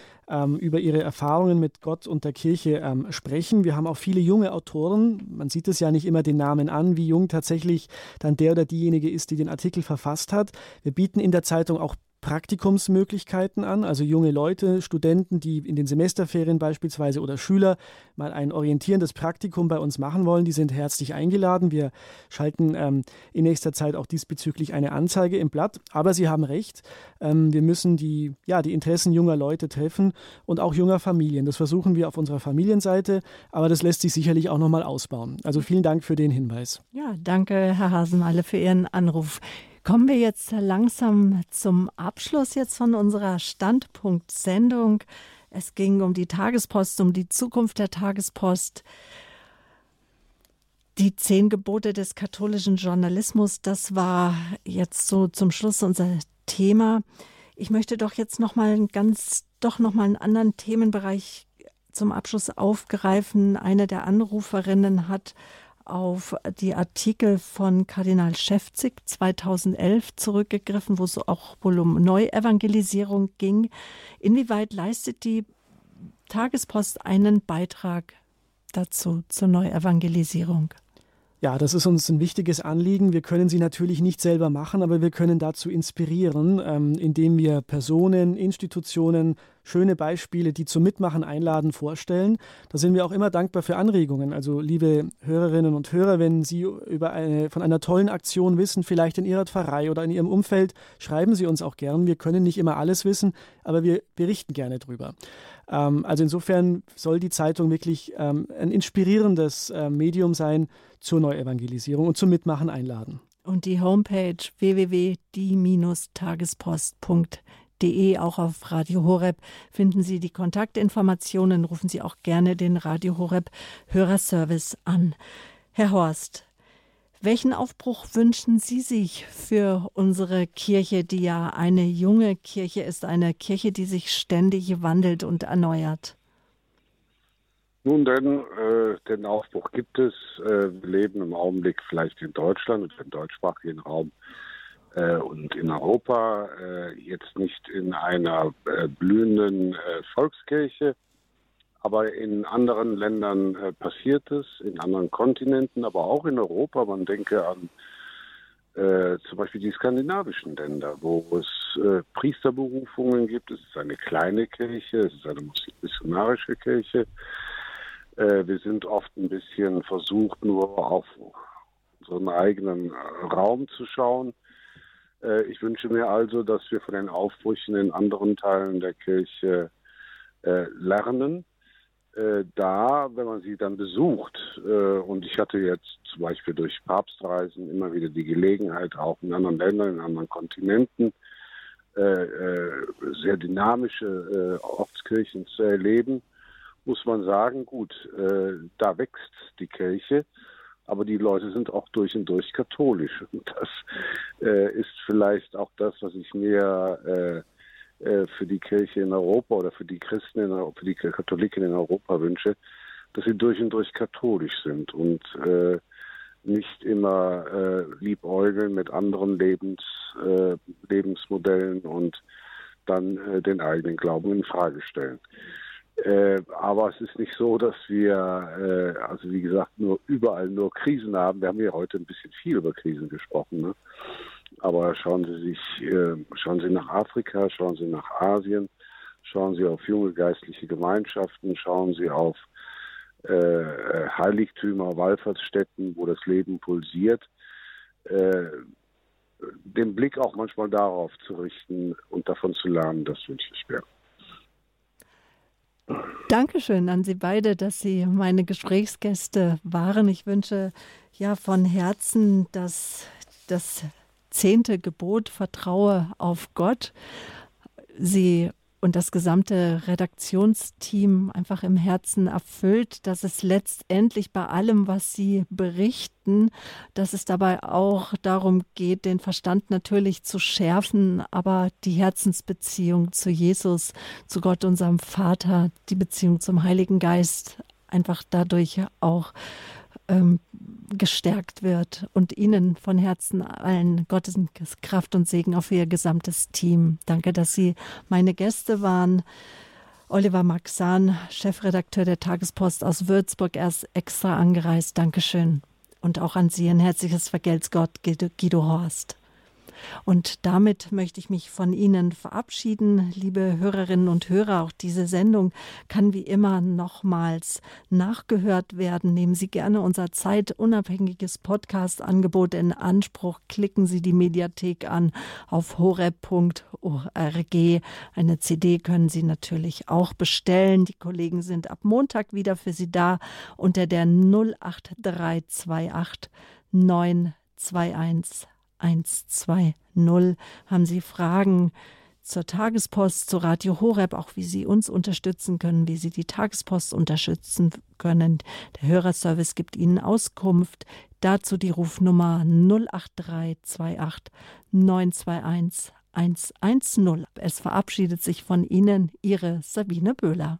über ihre Erfahrungen mit Gott und der Kirche sprechen. Wir haben auch viele junge Autoren. Man sieht es ja nicht immer den Namen an, wie jung tatsächlich dann der oder diejenige ist, die den Artikel verfasst hat. Wir bieten in der Zeitung auch Praktikumsmöglichkeiten an, also junge Leute, Studenten, die in den Semesterferien beispielsweise oder Schüler mal ein orientierendes Praktikum bei uns machen wollen, die sind herzlich eingeladen. Wir schalten ähm, in nächster Zeit auch diesbezüglich eine Anzeige im Blatt. Aber Sie haben recht, ähm, wir müssen die, ja, die Interessen junger Leute treffen und auch junger Familien. Das versuchen wir auf unserer Familienseite, aber das lässt sich sicherlich auch nochmal ausbauen. Also vielen Dank für den Hinweis. Ja, danke, Herr Hasenmalle, für Ihren Anruf. Kommen wir jetzt langsam zum Abschluss jetzt von unserer Standpunkt-Sendung. Es ging um die Tagespost, um die Zukunft der Tagespost. Die zehn Gebote des katholischen Journalismus, das war jetzt so zum Schluss unser Thema. Ich möchte doch jetzt noch mal einen ganz, doch noch mal einen anderen Themenbereich zum Abschluss aufgreifen. Eine der Anruferinnen hat auf die Artikel von Kardinal Schäfzig 2011 zurückgegriffen, wo es auch wohl um Neuevangelisierung ging. Inwieweit leistet die Tagespost einen Beitrag dazu zur Neuevangelisierung? Ja, das ist uns ein wichtiges Anliegen. Wir können sie natürlich nicht selber machen, aber wir können dazu inspirieren, ähm, indem wir Personen, Institutionen, schöne Beispiele, die zum Mitmachen einladen, vorstellen. Da sind wir auch immer dankbar für Anregungen. Also liebe Hörerinnen und Hörer, wenn Sie über eine, von einer tollen Aktion wissen, vielleicht in Ihrer Pfarrei oder in Ihrem Umfeld, schreiben Sie uns auch gern. Wir können nicht immer alles wissen, aber wir berichten gerne drüber. Ähm, also insofern soll die Zeitung wirklich ähm, ein inspirierendes äh, Medium sein zur Neuevangelisierung und zum Mitmachen einladen. Und die Homepage www.die-tagespost.de, auch auf Radio Horeb, finden Sie die Kontaktinformationen. Rufen Sie auch gerne den Radio Horeb Hörerservice an. Herr Horst, welchen Aufbruch wünschen Sie sich für unsere Kirche, die ja eine junge Kirche ist, eine Kirche, die sich ständig wandelt und erneuert? Nun denn, äh, den Aufbruch gibt es. Äh, wir leben im Augenblick vielleicht in Deutschland und im deutschsprachigen Raum äh, und in Europa äh, jetzt nicht in einer äh, blühenden äh, Volkskirche, aber in anderen Ländern äh, passiert es, in anderen Kontinenten, aber auch in Europa. Man denke an äh, zum Beispiel die skandinavischen Länder, wo es äh, Priesterberufungen gibt. Es ist eine kleine Kirche, es ist eine missionarische Kirche. Äh, wir sind oft ein bisschen versucht, nur auf unseren eigenen äh, Raum zu schauen. Äh, ich wünsche mir also, dass wir von den Aufbrüchen in anderen Teilen der Kirche lernen äh, da, wenn man sie dann besucht, äh, und ich hatte jetzt zum Beispiel durch Papstreisen immer wieder die Gelegenheit, auch in anderen Ländern, in anderen Kontinenten, äh, äh sehr dynamische äh, Ortskirchen zu erleben, muss man sagen, gut, äh, da wächst die Kirche, aber die Leute sind auch durch und durch katholisch. Und das ist vielleicht auch das, was ich mir äh, für die Kirche in Europa oder für die Christen, in, für die Katholiken in Europa wünsche, dass sie durch und durch katholisch sind und äh, nicht immer äh, liebäugeln mit anderen Lebens, äh, Lebensmodellen und dann äh, den eigenen Glauben in Frage stellen. Äh, aber es ist nicht so, dass wir, äh, also wie gesagt, nur überall nur Krisen haben. Wir haben ja heute ein bisschen viel über Krisen gesprochen. Ne? Aber schauen Sie sich, äh, schauen Sie nach Afrika, schauen Sie nach Asien, schauen Sie auf junge geistliche Gemeinschaften, schauen Sie auf äh, Heiligtümer, Wallfahrtsstätten, wo das Leben pulsiert. Äh, den Blick auch manchmal darauf zu richten und davon zu lernen, das wünsche ich mir. Dankeschön an Sie beide, dass Sie meine Gesprächsgäste waren. Ich wünsche ja von Herzen, dass das zehnte Gebot, vertraue auf Gott, sie und das gesamte Redaktionsteam einfach im Herzen erfüllt, dass es letztendlich bei allem, was sie berichten, dass es dabei auch darum geht, den Verstand natürlich zu schärfen, aber die Herzensbeziehung zu Jesus, zu Gott, unserem Vater, die Beziehung zum Heiligen Geist einfach dadurch auch ähm, gestärkt wird und Ihnen von Herzen allen Gottes Kraft und Segen auf Ihr gesamtes Team. Danke, dass Sie meine Gäste waren. Oliver Maxan, Chefredakteur der Tagespost aus Würzburg, erst extra angereist. Dankeschön. Und auch an Sie ein herzliches Vergelt's Gott, Guido Horst. Und damit möchte ich mich von Ihnen verabschieden, liebe Hörerinnen und Hörer. Auch diese Sendung kann wie immer nochmals nachgehört werden. Nehmen Sie gerne unser zeitunabhängiges Podcast-Angebot in Anspruch. Klicken Sie die Mediathek an auf horeb.org. Eine CD können Sie natürlich auch bestellen. Die Kollegen sind ab Montag wieder für Sie da unter der 08328 921 120. Haben Sie Fragen zur Tagespost, zu Radio Horeb, auch wie Sie uns unterstützen können, wie Sie die Tagespost unterstützen können. Der Hörerservice gibt Ihnen Auskunft. Dazu die Rufnummer 08328 921 110. Es verabschiedet sich von Ihnen Ihre Sabine Böhler.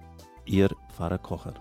Ihr Pfarrer Kocher.